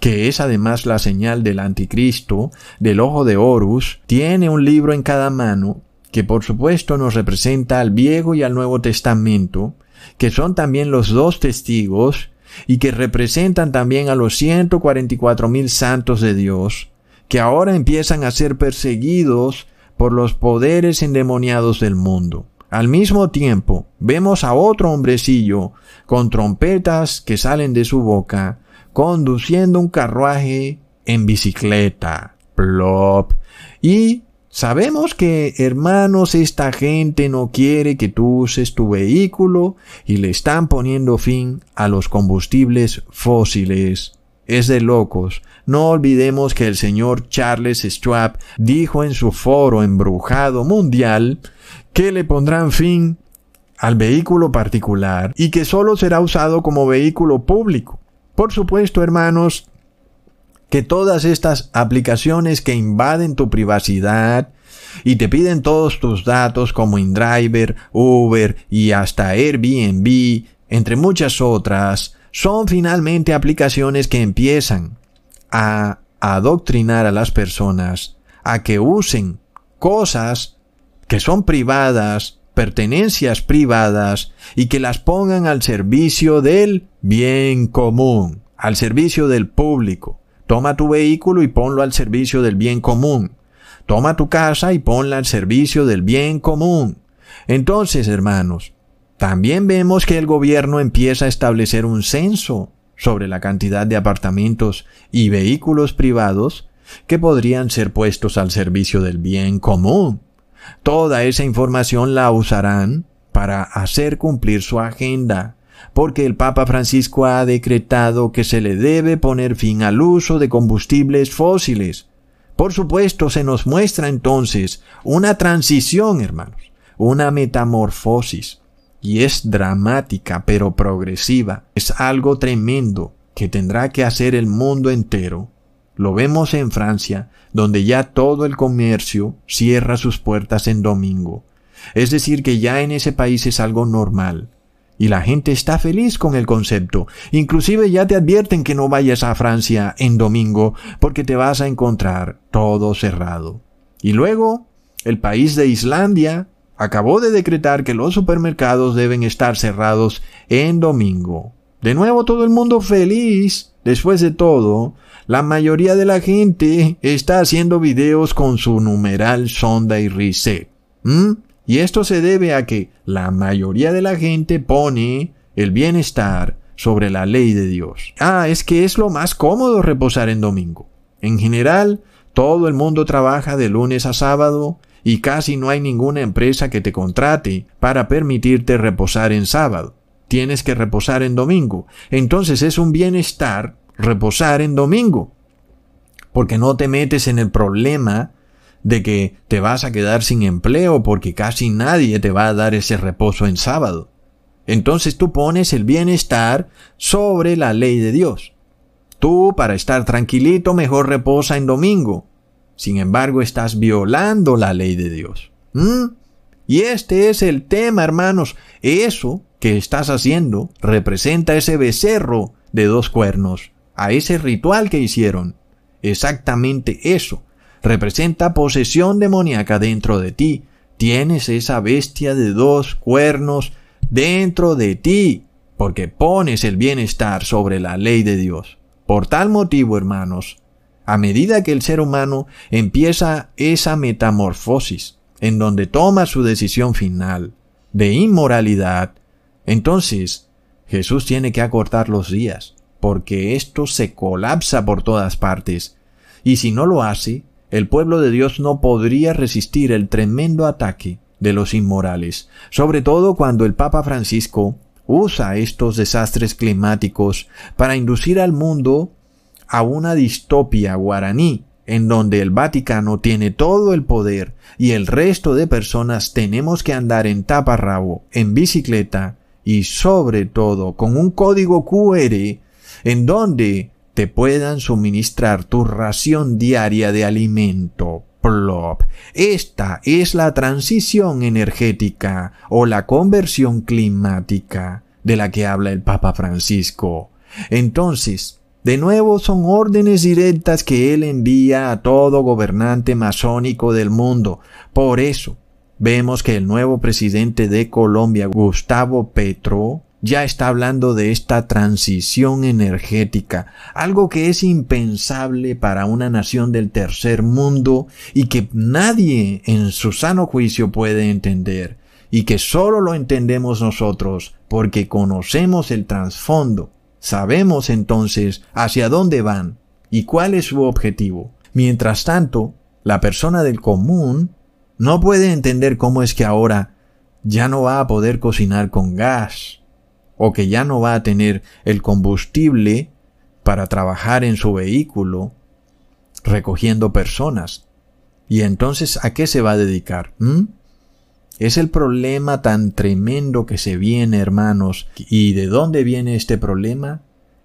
que es además la señal del anticristo, del ojo de Horus, tiene un libro en cada mano, que por supuesto nos representa al Viejo y al Nuevo Testamento, que son también los dos testigos y que representan también a los 144 mil santos de Dios, que ahora empiezan a ser perseguidos por los poderes endemoniados del mundo. Al mismo tiempo, vemos a otro hombrecillo con trompetas que salen de su boca, conduciendo un carruaje en bicicleta. Plop. Y Sabemos que, hermanos, esta gente no quiere que tú uses tu vehículo y le están poniendo fin a los combustibles fósiles. Es de locos. No olvidemos que el señor Charles Schwab dijo en su foro embrujado mundial que le pondrán fin al vehículo particular y que solo será usado como vehículo público. Por supuesto, hermanos, que todas estas aplicaciones que invaden tu privacidad y te piden todos tus datos como InDriver, Uber y hasta Airbnb, entre muchas otras, son finalmente aplicaciones que empiezan a adoctrinar a las personas a que usen cosas que son privadas, pertenencias privadas, y que las pongan al servicio del bien común, al servicio del público. Toma tu vehículo y ponlo al servicio del bien común. Toma tu casa y ponla al servicio del bien común. Entonces, hermanos, también vemos que el gobierno empieza a establecer un censo sobre la cantidad de apartamentos y vehículos privados que podrían ser puestos al servicio del bien común. Toda esa información la usarán para hacer cumplir su agenda porque el Papa Francisco ha decretado que se le debe poner fin al uso de combustibles fósiles. Por supuesto, se nos muestra entonces una transición, hermanos, una metamorfosis y es dramática pero progresiva. Es algo tremendo que tendrá que hacer el mundo entero. Lo vemos en Francia, donde ya todo el comercio cierra sus puertas en domingo. Es decir, que ya en ese país es algo normal. Y la gente está feliz con el concepto. Inclusive ya te advierten que no vayas a Francia en domingo porque te vas a encontrar todo cerrado. Y luego, el país de Islandia acabó de decretar que los supermercados deben estar cerrados en domingo. De nuevo todo el mundo feliz. Después de todo, la mayoría de la gente está haciendo videos con su numeral sonda y reset. Y esto se debe a que la mayoría de la gente pone el bienestar sobre la ley de Dios. Ah, es que es lo más cómodo reposar en domingo. En general, todo el mundo trabaja de lunes a sábado y casi no hay ninguna empresa que te contrate para permitirte reposar en sábado. Tienes que reposar en domingo. Entonces es un bienestar reposar en domingo. Porque no te metes en el problema de que te vas a quedar sin empleo porque casi nadie te va a dar ese reposo en sábado. Entonces tú pones el bienestar sobre la ley de Dios. Tú, para estar tranquilito, mejor reposa en domingo. Sin embargo, estás violando la ley de Dios. ¿Mm? Y este es el tema, hermanos. Eso que estás haciendo representa ese becerro de dos cuernos, a ese ritual que hicieron. Exactamente eso. Representa posesión demoníaca dentro de ti. Tienes esa bestia de dos cuernos dentro de ti, porque pones el bienestar sobre la ley de Dios. Por tal motivo, hermanos, a medida que el ser humano empieza esa metamorfosis, en donde toma su decisión final de inmoralidad, entonces Jesús tiene que acortar los días, porque esto se colapsa por todas partes, y si no lo hace, el pueblo de Dios no podría resistir el tremendo ataque de los inmorales, sobre todo cuando el Papa Francisco usa estos desastres climáticos para inducir al mundo a una distopia guaraní en donde el Vaticano tiene todo el poder y el resto de personas tenemos que andar en taparrabo, en bicicleta y sobre todo con un código QR en donde te puedan suministrar tu ración diaria de alimento. Plop. Esta es la transición energética o la conversión climática de la que habla el Papa Francisco. Entonces, de nuevo son órdenes directas que él envía a todo gobernante masónico del mundo. Por eso, vemos que el nuevo presidente de Colombia, Gustavo Petro, ya está hablando de esta transición energética, algo que es impensable para una nación del tercer mundo y que nadie en su sano juicio puede entender, y que solo lo entendemos nosotros porque conocemos el trasfondo Sabemos entonces hacia dónde van y cuál es su objetivo. Mientras tanto, la persona del común no puede entender cómo es que ahora ya no va a poder cocinar con gas o que ya no va a tener el combustible para trabajar en su vehículo recogiendo personas. ¿Y entonces a qué se va a dedicar? ¿Mm? Es el problema tan tremendo que se viene, hermanos. ¿Y de dónde viene este problema?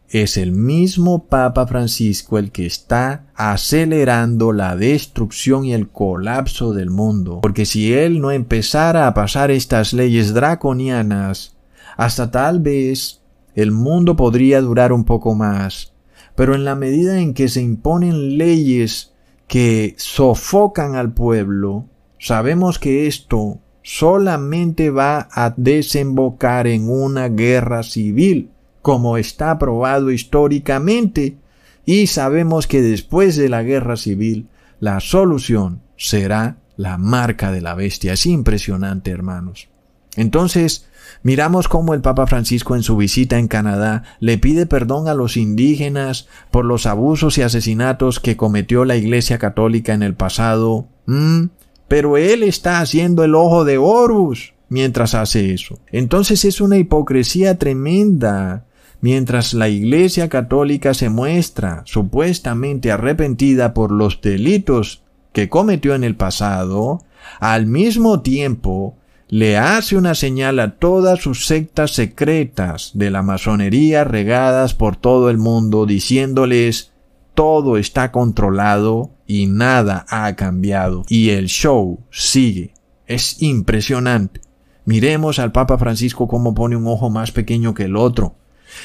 Es el mismo Papa Francisco el que está acelerando la destrucción y el colapso del mundo. Porque si él no empezara a pasar estas leyes draconianas, hasta tal vez el mundo podría durar un poco más. Pero en la medida en que se imponen leyes que sofocan al pueblo, sabemos que esto solamente va a desembocar en una guerra civil, como está probado históricamente, y sabemos que después de la guerra civil, la solución será la marca de la bestia. Es impresionante, hermanos. Entonces, miramos cómo el Papa Francisco en su visita en Canadá le pide perdón a los indígenas por los abusos y asesinatos que cometió la Iglesia Católica en el pasado. Pero él está haciendo el ojo de Horus mientras hace eso. Entonces es una hipocresía tremenda. Mientras la Iglesia Católica se muestra supuestamente arrepentida por los delitos que cometió en el pasado, al mismo tiempo le hace una señal a todas sus sectas secretas de la masonería regadas por todo el mundo, diciéndoles todo está controlado y nada ha cambiado. Y el show sigue. Es impresionante. Miremos al Papa Francisco como pone un ojo más pequeño que el otro.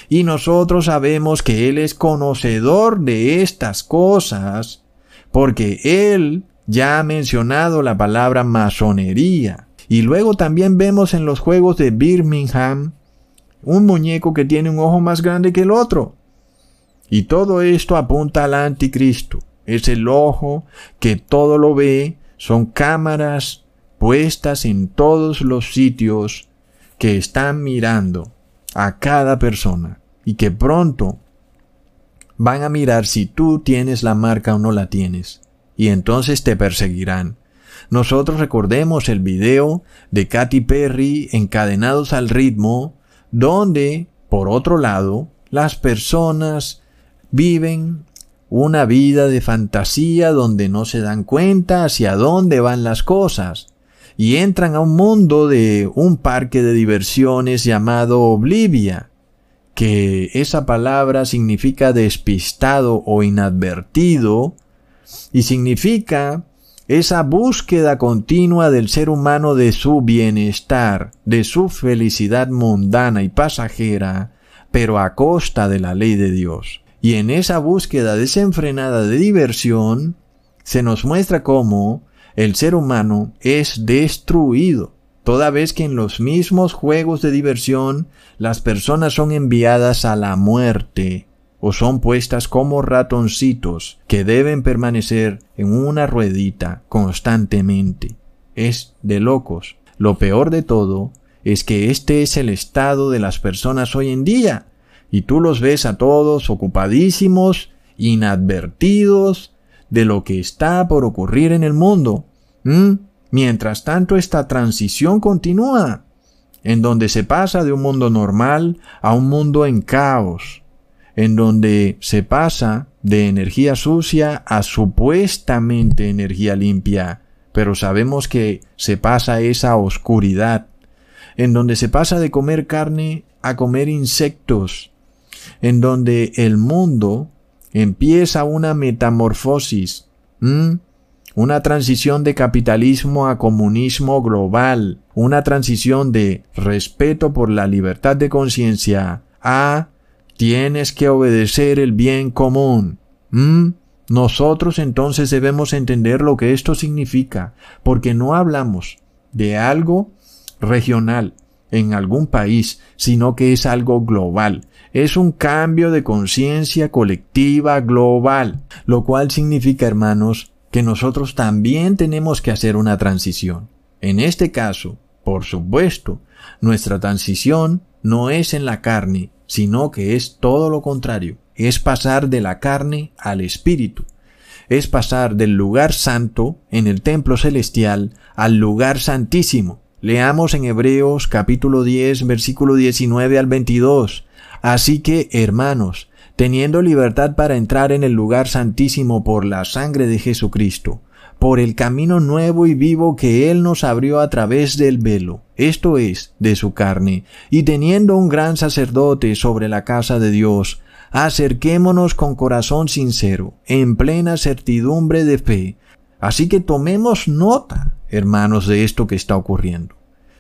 Y nosotros sabemos que Él es conocedor de estas cosas, porque Él ya ha mencionado la palabra masonería. Y luego también vemos en los Juegos de Birmingham un muñeco que tiene un ojo más grande que el otro. Y todo esto apunta al anticristo. Es el ojo que todo lo ve, son cámaras puestas en todos los sitios que están mirando a cada persona y que pronto van a mirar si tú tienes la marca o no la tienes y entonces te perseguirán. Nosotros recordemos el video de Katy Perry encadenados al ritmo donde, por otro lado, las personas viven una vida de fantasía donde no se dan cuenta hacia dónde van las cosas y entran a un mundo de un parque de diversiones llamado Oblivia, que esa palabra significa despistado o inadvertido, y significa esa búsqueda continua del ser humano de su bienestar, de su felicidad mundana y pasajera, pero a costa de la ley de Dios. Y en esa búsqueda desenfrenada de diversión, se nos muestra cómo el ser humano es destruido, toda vez que en los mismos juegos de diversión las personas son enviadas a la muerte o son puestas como ratoncitos que deben permanecer en una ruedita constantemente. Es de locos. Lo peor de todo es que este es el estado de las personas hoy en día, y tú los ves a todos ocupadísimos, inadvertidos, de lo que está por ocurrir en el mundo. Mientras tanto, esta transición continúa, en donde se pasa de un mundo normal a un mundo en caos, en donde se pasa de energía sucia a supuestamente energía limpia, pero sabemos que se pasa esa oscuridad, en donde se pasa de comer carne a comer insectos, en donde el mundo empieza una metamorfosis, una transición de capitalismo a comunismo global, una transición de respeto por la libertad de conciencia a tienes que obedecer el bien común. Nosotros entonces debemos entender lo que esto significa, porque no hablamos de algo regional en algún país, sino que es algo global es un cambio de conciencia colectiva global, lo cual significa, hermanos, que nosotros también tenemos que hacer una transición. En este caso, por supuesto, nuestra transición no es en la carne, sino que es todo lo contrario, es pasar de la carne al espíritu, es pasar del lugar santo en el templo celestial al lugar santísimo. Leamos en Hebreos capítulo 10 versículo 19 al 22. Así que, hermanos, teniendo libertad para entrar en el lugar santísimo por la sangre de Jesucristo, por el camino nuevo y vivo que Él nos abrió a través del velo, esto es, de su carne, y teniendo un gran sacerdote sobre la casa de Dios, acerquémonos con corazón sincero, en plena certidumbre de fe. Así que tomemos nota, hermanos, de esto que está ocurriendo.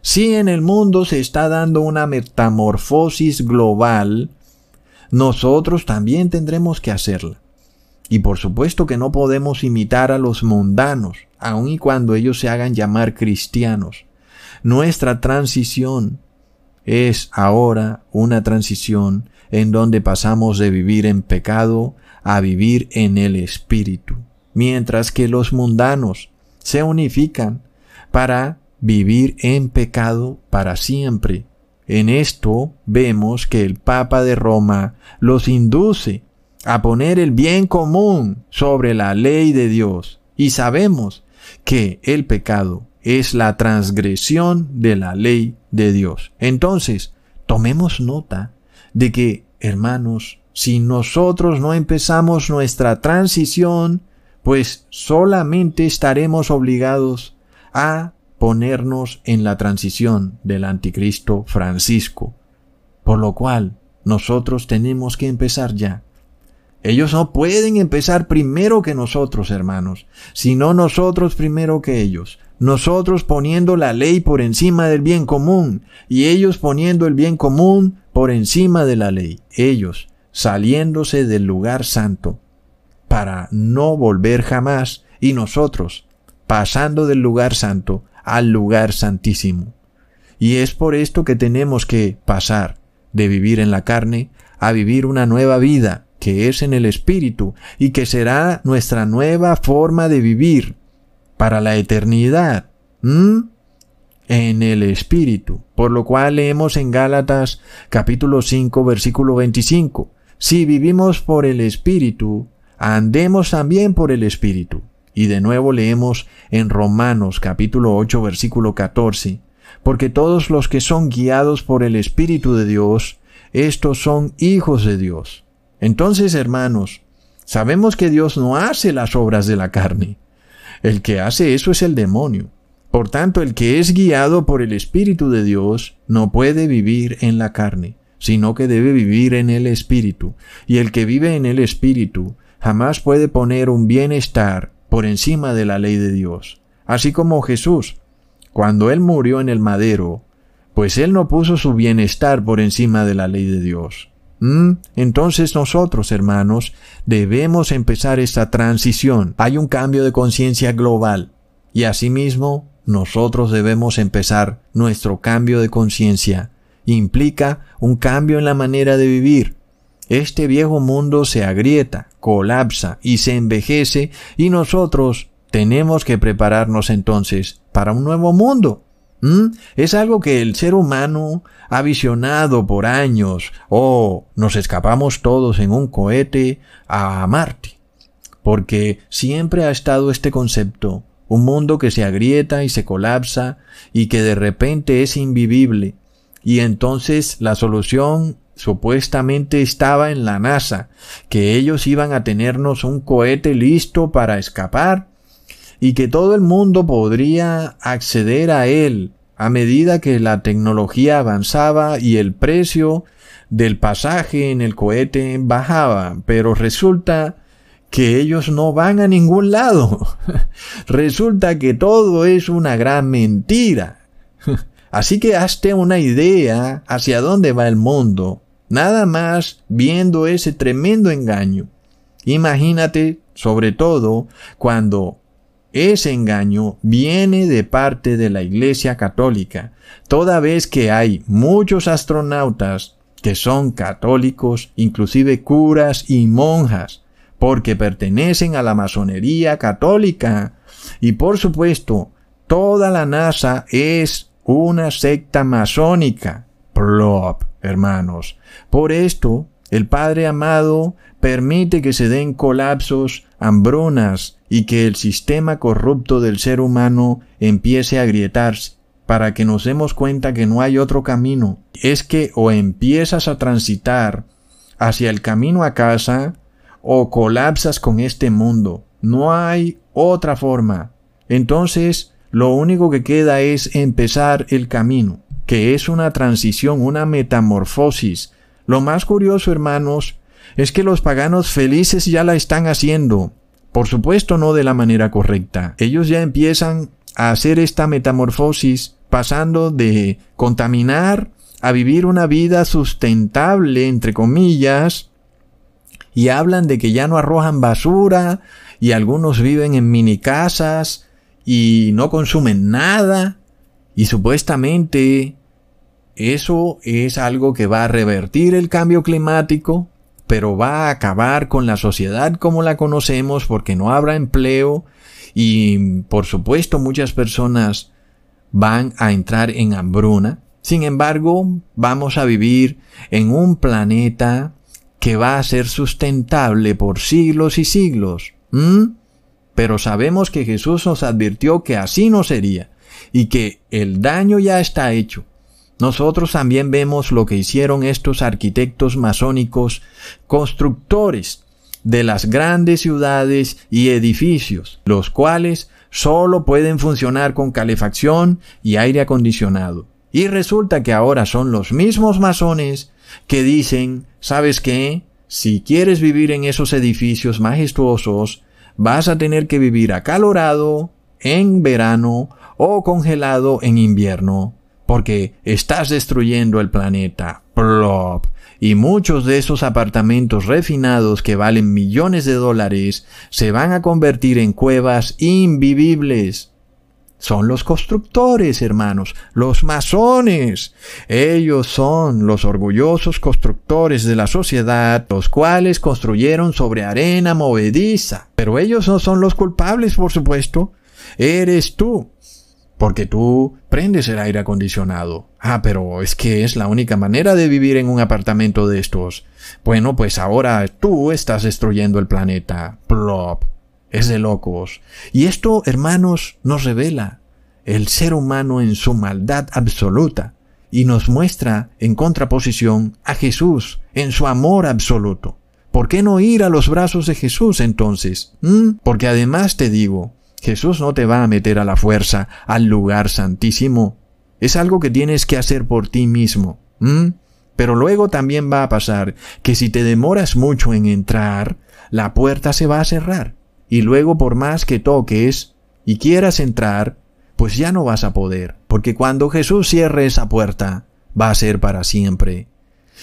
Si en el mundo se está dando una metamorfosis global, nosotros también tendremos que hacerla. Y por supuesto que no podemos imitar a los mundanos, aun y cuando ellos se hagan llamar cristianos. Nuestra transición es ahora una transición en donde pasamos de vivir en pecado a vivir en el Espíritu, mientras que los mundanos se unifican para vivir en pecado para siempre. En esto vemos que el Papa de Roma los induce a poner el bien común sobre la ley de Dios. Y sabemos que el pecado es la transgresión de la ley de Dios. Entonces, tomemos nota de que, hermanos, si nosotros no empezamos nuestra transición, pues solamente estaremos obligados a ponernos en la transición del anticristo Francisco, por lo cual nosotros tenemos que empezar ya. Ellos no pueden empezar primero que nosotros, hermanos, sino nosotros primero que ellos. Nosotros poniendo la ley por encima del bien común y ellos poniendo el bien común por encima de la ley. Ellos saliéndose del lugar santo para no volver jamás y nosotros pasando del lugar santo al lugar santísimo. Y es por esto que tenemos que pasar de vivir en la carne a vivir una nueva vida que es en el Espíritu y que será nuestra nueva forma de vivir para la eternidad. En el Espíritu. Por lo cual leemos en Gálatas capítulo 5 versículo 25. Si vivimos por el Espíritu, andemos también por el Espíritu. Y de nuevo leemos en Romanos capítulo 8 versículo 14, porque todos los que son guiados por el Espíritu de Dios, estos son hijos de Dios. Entonces, hermanos, sabemos que Dios no hace las obras de la carne. El que hace eso es el demonio. Por tanto, el que es guiado por el Espíritu de Dios no puede vivir en la carne, sino que debe vivir en el Espíritu. Y el que vive en el Espíritu jamás puede poner un bienestar por encima de la ley de Dios. Así como Jesús, cuando Él murió en el madero, pues Él no puso su bienestar por encima de la ley de Dios. ¿Mm? Entonces nosotros, hermanos, debemos empezar esta transición. Hay un cambio de conciencia global y asimismo nosotros debemos empezar nuestro cambio de conciencia. Implica un cambio en la manera de vivir, este viejo mundo se agrieta, colapsa y se envejece y nosotros tenemos que prepararnos entonces para un nuevo mundo. ¿Mm? Es algo que el ser humano ha visionado por años o nos escapamos todos en un cohete a Marte. Porque siempre ha estado este concepto, un mundo que se agrieta y se colapsa y que de repente es invivible. Y entonces la solución supuestamente estaba en la NASA, que ellos iban a tenernos un cohete listo para escapar y que todo el mundo podría acceder a él a medida que la tecnología avanzaba y el precio del pasaje en el cohete bajaba, pero resulta que ellos no van a ningún lado. resulta que todo es una gran mentira. Así que hazte una idea hacia dónde va el mundo Nada más viendo ese tremendo engaño. Imagínate, sobre todo, cuando ese engaño viene de parte de la Iglesia Católica, toda vez que hay muchos astronautas que son católicos, inclusive curas y monjas, porque pertenecen a la masonería católica. Y por supuesto, toda la NASA es una secta masónica. Plop hermanos. Por esto, el Padre amado permite que se den colapsos, hambrunas y que el sistema corrupto del ser humano empiece a agrietarse para que nos demos cuenta que no hay otro camino. Es que o empiezas a transitar hacia el camino a casa o colapsas con este mundo. No hay otra forma. Entonces, lo único que queda es empezar el camino que es una transición, una metamorfosis. Lo más curioso, hermanos, es que los paganos felices ya la están haciendo. Por supuesto no de la manera correcta. Ellos ya empiezan a hacer esta metamorfosis pasando de contaminar a vivir una vida sustentable, entre comillas, y hablan de que ya no arrojan basura, y algunos viven en mini casas, y no consumen nada, y supuestamente eso es algo que va a revertir el cambio climático, pero va a acabar con la sociedad como la conocemos porque no habrá empleo y por supuesto muchas personas van a entrar en hambruna. Sin embargo, vamos a vivir en un planeta que va a ser sustentable por siglos y siglos. Pero sabemos que Jesús nos advirtió que así no sería y que el daño ya está hecho. Nosotros también vemos lo que hicieron estos arquitectos masónicos, constructores de las grandes ciudades y edificios, los cuales solo pueden funcionar con calefacción y aire acondicionado. Y resulta que ahora son los mismos masones que dicen, ¿sabes qué? Si quieres vivir en esos edificios majestuosos, vas a tener que vivir acalorado en verano o congelado en invierno, porque estás destruyendo el planeta. Plop. Y muchos de esos apartamentos refinados que valen millones de dólares se van a convertir en cuevas invivibles. Son los constructores, hermanos, los masones. Ellos son los orgullosos constructores de la sociedad, los cuales construyeron sobre arena movediza. Pero ellos no son los culpables, por supuesto. Eres tú, porque tú el aire acondicionado. Ah, pero es que es la única manera de vivir en un apartamento de estos. Bueno, pues ahora tú estás destruyendo el planeta. Plop. Es de locos. Y esto, hermanos, nos revela el ser humano en su maldad absoluta y nos muestra en contraposición a Jesús en su amor absoluto. ¿Por qué no ir a los brazos de Jesús entonces? ¿Mm? Porque además te digo, Jesús no te va a meter a la fuerza al lugar santísimo. Es algo que tienes que hacer por ti mismo. Pero luego también va a pasar que si te demoras mucho en entrar, la puerta se va a cerrar. Y luego por más que toques y quieras entrar, pues ya no vas a poder, porque cuando Jesús cierre esa puerta, va a ser para siempre.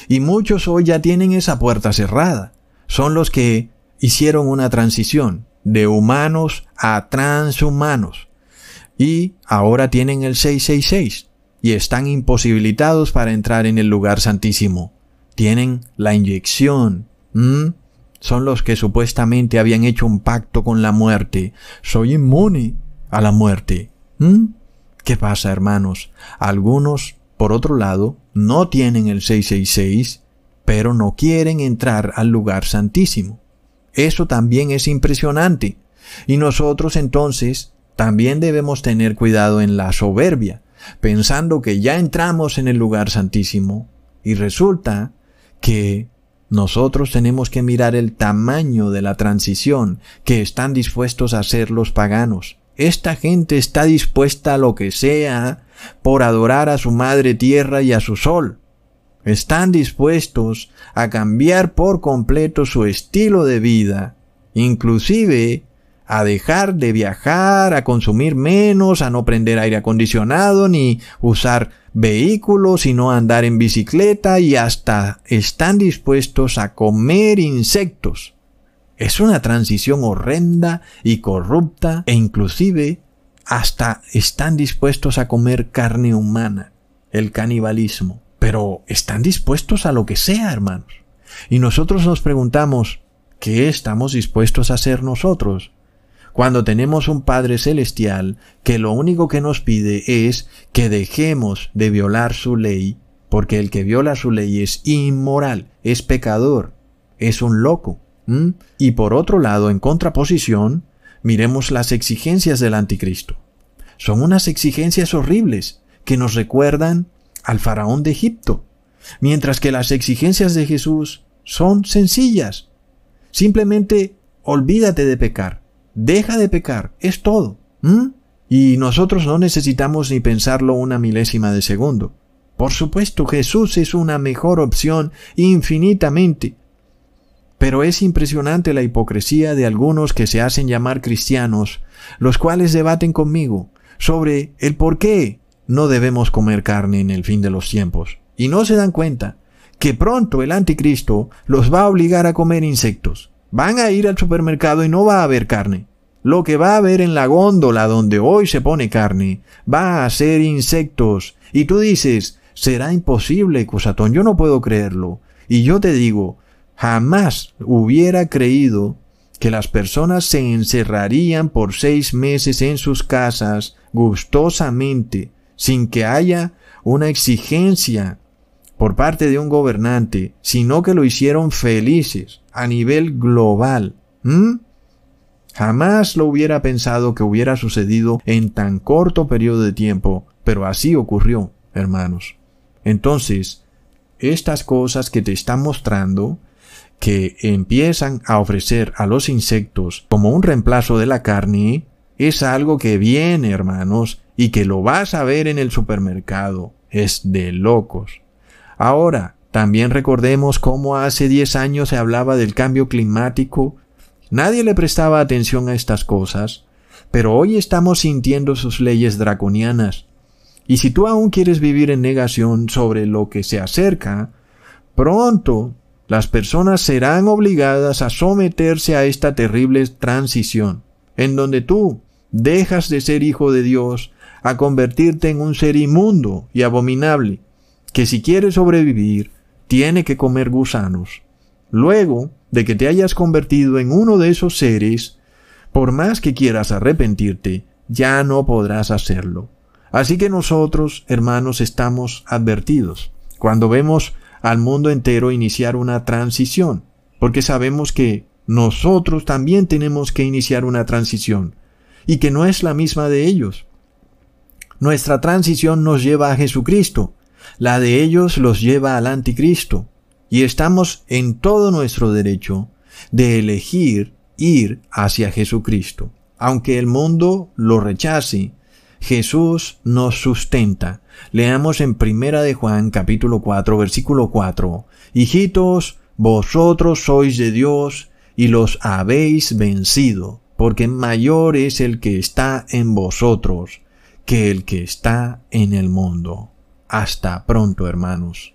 Y muchos hoy ya tienen esa puerta cerrada. Son los que hicieron una transición de humanos a transhumanos. Y ahora tienen el 666 y están imposibilitados para entrar en el lugar santísimo. Tienen la inyección. Son los que supuestamente habían hecho un pacto con la muerte. Soy inmune a la muerte. ¿Qué pasa, hermanos? Algunos, por otro lado, no tienen el 666, pero no quieren entrar al lugar santísimo. Eso también es impresionante. Y nosotros entonces también debemos tener cuidado en la soberbia, pensando que ya entramos en el lugar santísimo y resulta que nosotros tenemos que mirar el tamaño de la transición que están dispuestos a hacer los paganos. Esta gente está dispuesta a lo que sea por adorar a su madre tierra y a su sol están dispuestos a cambiar por completo su estilo de vida, inclusive a dejar de viajar, a consumir menos, a no prender aire acondicionado, ni usar vehículos, sino andar en bicicleta y hasta están dispuestos a comer insectos. Es una transición horrenda y corrupta e inclusive hasta están dispuestos a comer carne humana, el canibalismo. Pero están dispuestos a lo que sea, hermanos. Y nosotros nos preguntamos, ¿qué estamos dispuestos a hacer nosotros? Cuando tenemos un Padre Celestial que lo único que nos pide es que dejemos de violar su ley, porque el que viola su ley es inmoral, es pecador, es un loco. Y por otro lado, en contraposición, miremos las exigencias del anticristo. Son unas exigencias horribles que nos recuerdan al faraón de Egipto, mientras que las exigencias de Jesús son sencillas. Simplemente olvídate de pecar, deja de pecar, es todo. Y nosotros no necesitamos ni pensarlo una milésima de segundo. Por supuesto, Jesús es una mejor opción infinitamente. Pero es impresionante la hipocresía de algunos que se hacen llamar cristianos, los cuales debaten conmigo sobre el por qué no debemos comer carne en el fin de los tiempos. Y no se dan cuenta que pronto el anticristo los va a obligar a comer insectos. Van a ir al supermercado y no va a haber carne. Lo que va a haber en la góndola donde hoy se pone carne va a ser insectos. Y tú dices, será imposible, Cosatón, yo no puedo creerlo. Y yo te digo, jamás hubiera creído que las personas se encerrarían por seis meses en sus casas gustosamente sin que haya una exigencia por parte de un gobernante, sino que lo hicieron felices a nivel global. Jamás lo hubiera pensado que hubiera sucedido en tan corto periodo de tiempo, pero así ocurrió, hermanos. Entonces, estas cosas que te están mostrando, que empiezan a ofrecer a los insectos como un reemplazo de la carne, es algo que viene, hermanos, y que lo vas a ver en el supermercado. Es de locos. Ahora, también recordemos cómo hace 10 años se hablaba del cambio climático. Nadie le prestaba atención a estas cosas, pero hoy estamos sintiendo sus leyes draconianas. Y si tú aún quieres vivir en negación sobre lo que se acerca, pronto las personas serán obligadas a someterse a esta terrible transición, en donde tú dejas de ser hijo de Dios a convertirte en un ser inmundo y abominable, que si quiere sobrevivir, tiene que comer gusanos. Luego de que te hayas convertido en uno de esos seres, por más que quieras arrepentirte, ya no podrás hacerlo. Así que nosotros, hermanos, estamos advertidos cuando vemos al mundo entero iniciar una transición, porque sabemos que nosotros también tenemos que iniciar una transición, y que no es la misma de ellos. Nuestra transición nos lleva a Jesucristo, la de ellos los lleva al anticristo, y estamos en todo nuestro derecho de elegir ir hacia Jesucristo. Aunque el mundo lo rechace, Jesús nos sustenta. Leamos en Primera de Juan capítulo 4 versículo 4. Hijitos, vosotros sois de Dios y los habéis vencido, porque mayor es el que está en vosotros que el que está en el mundo. Hasta pronto, hermanos.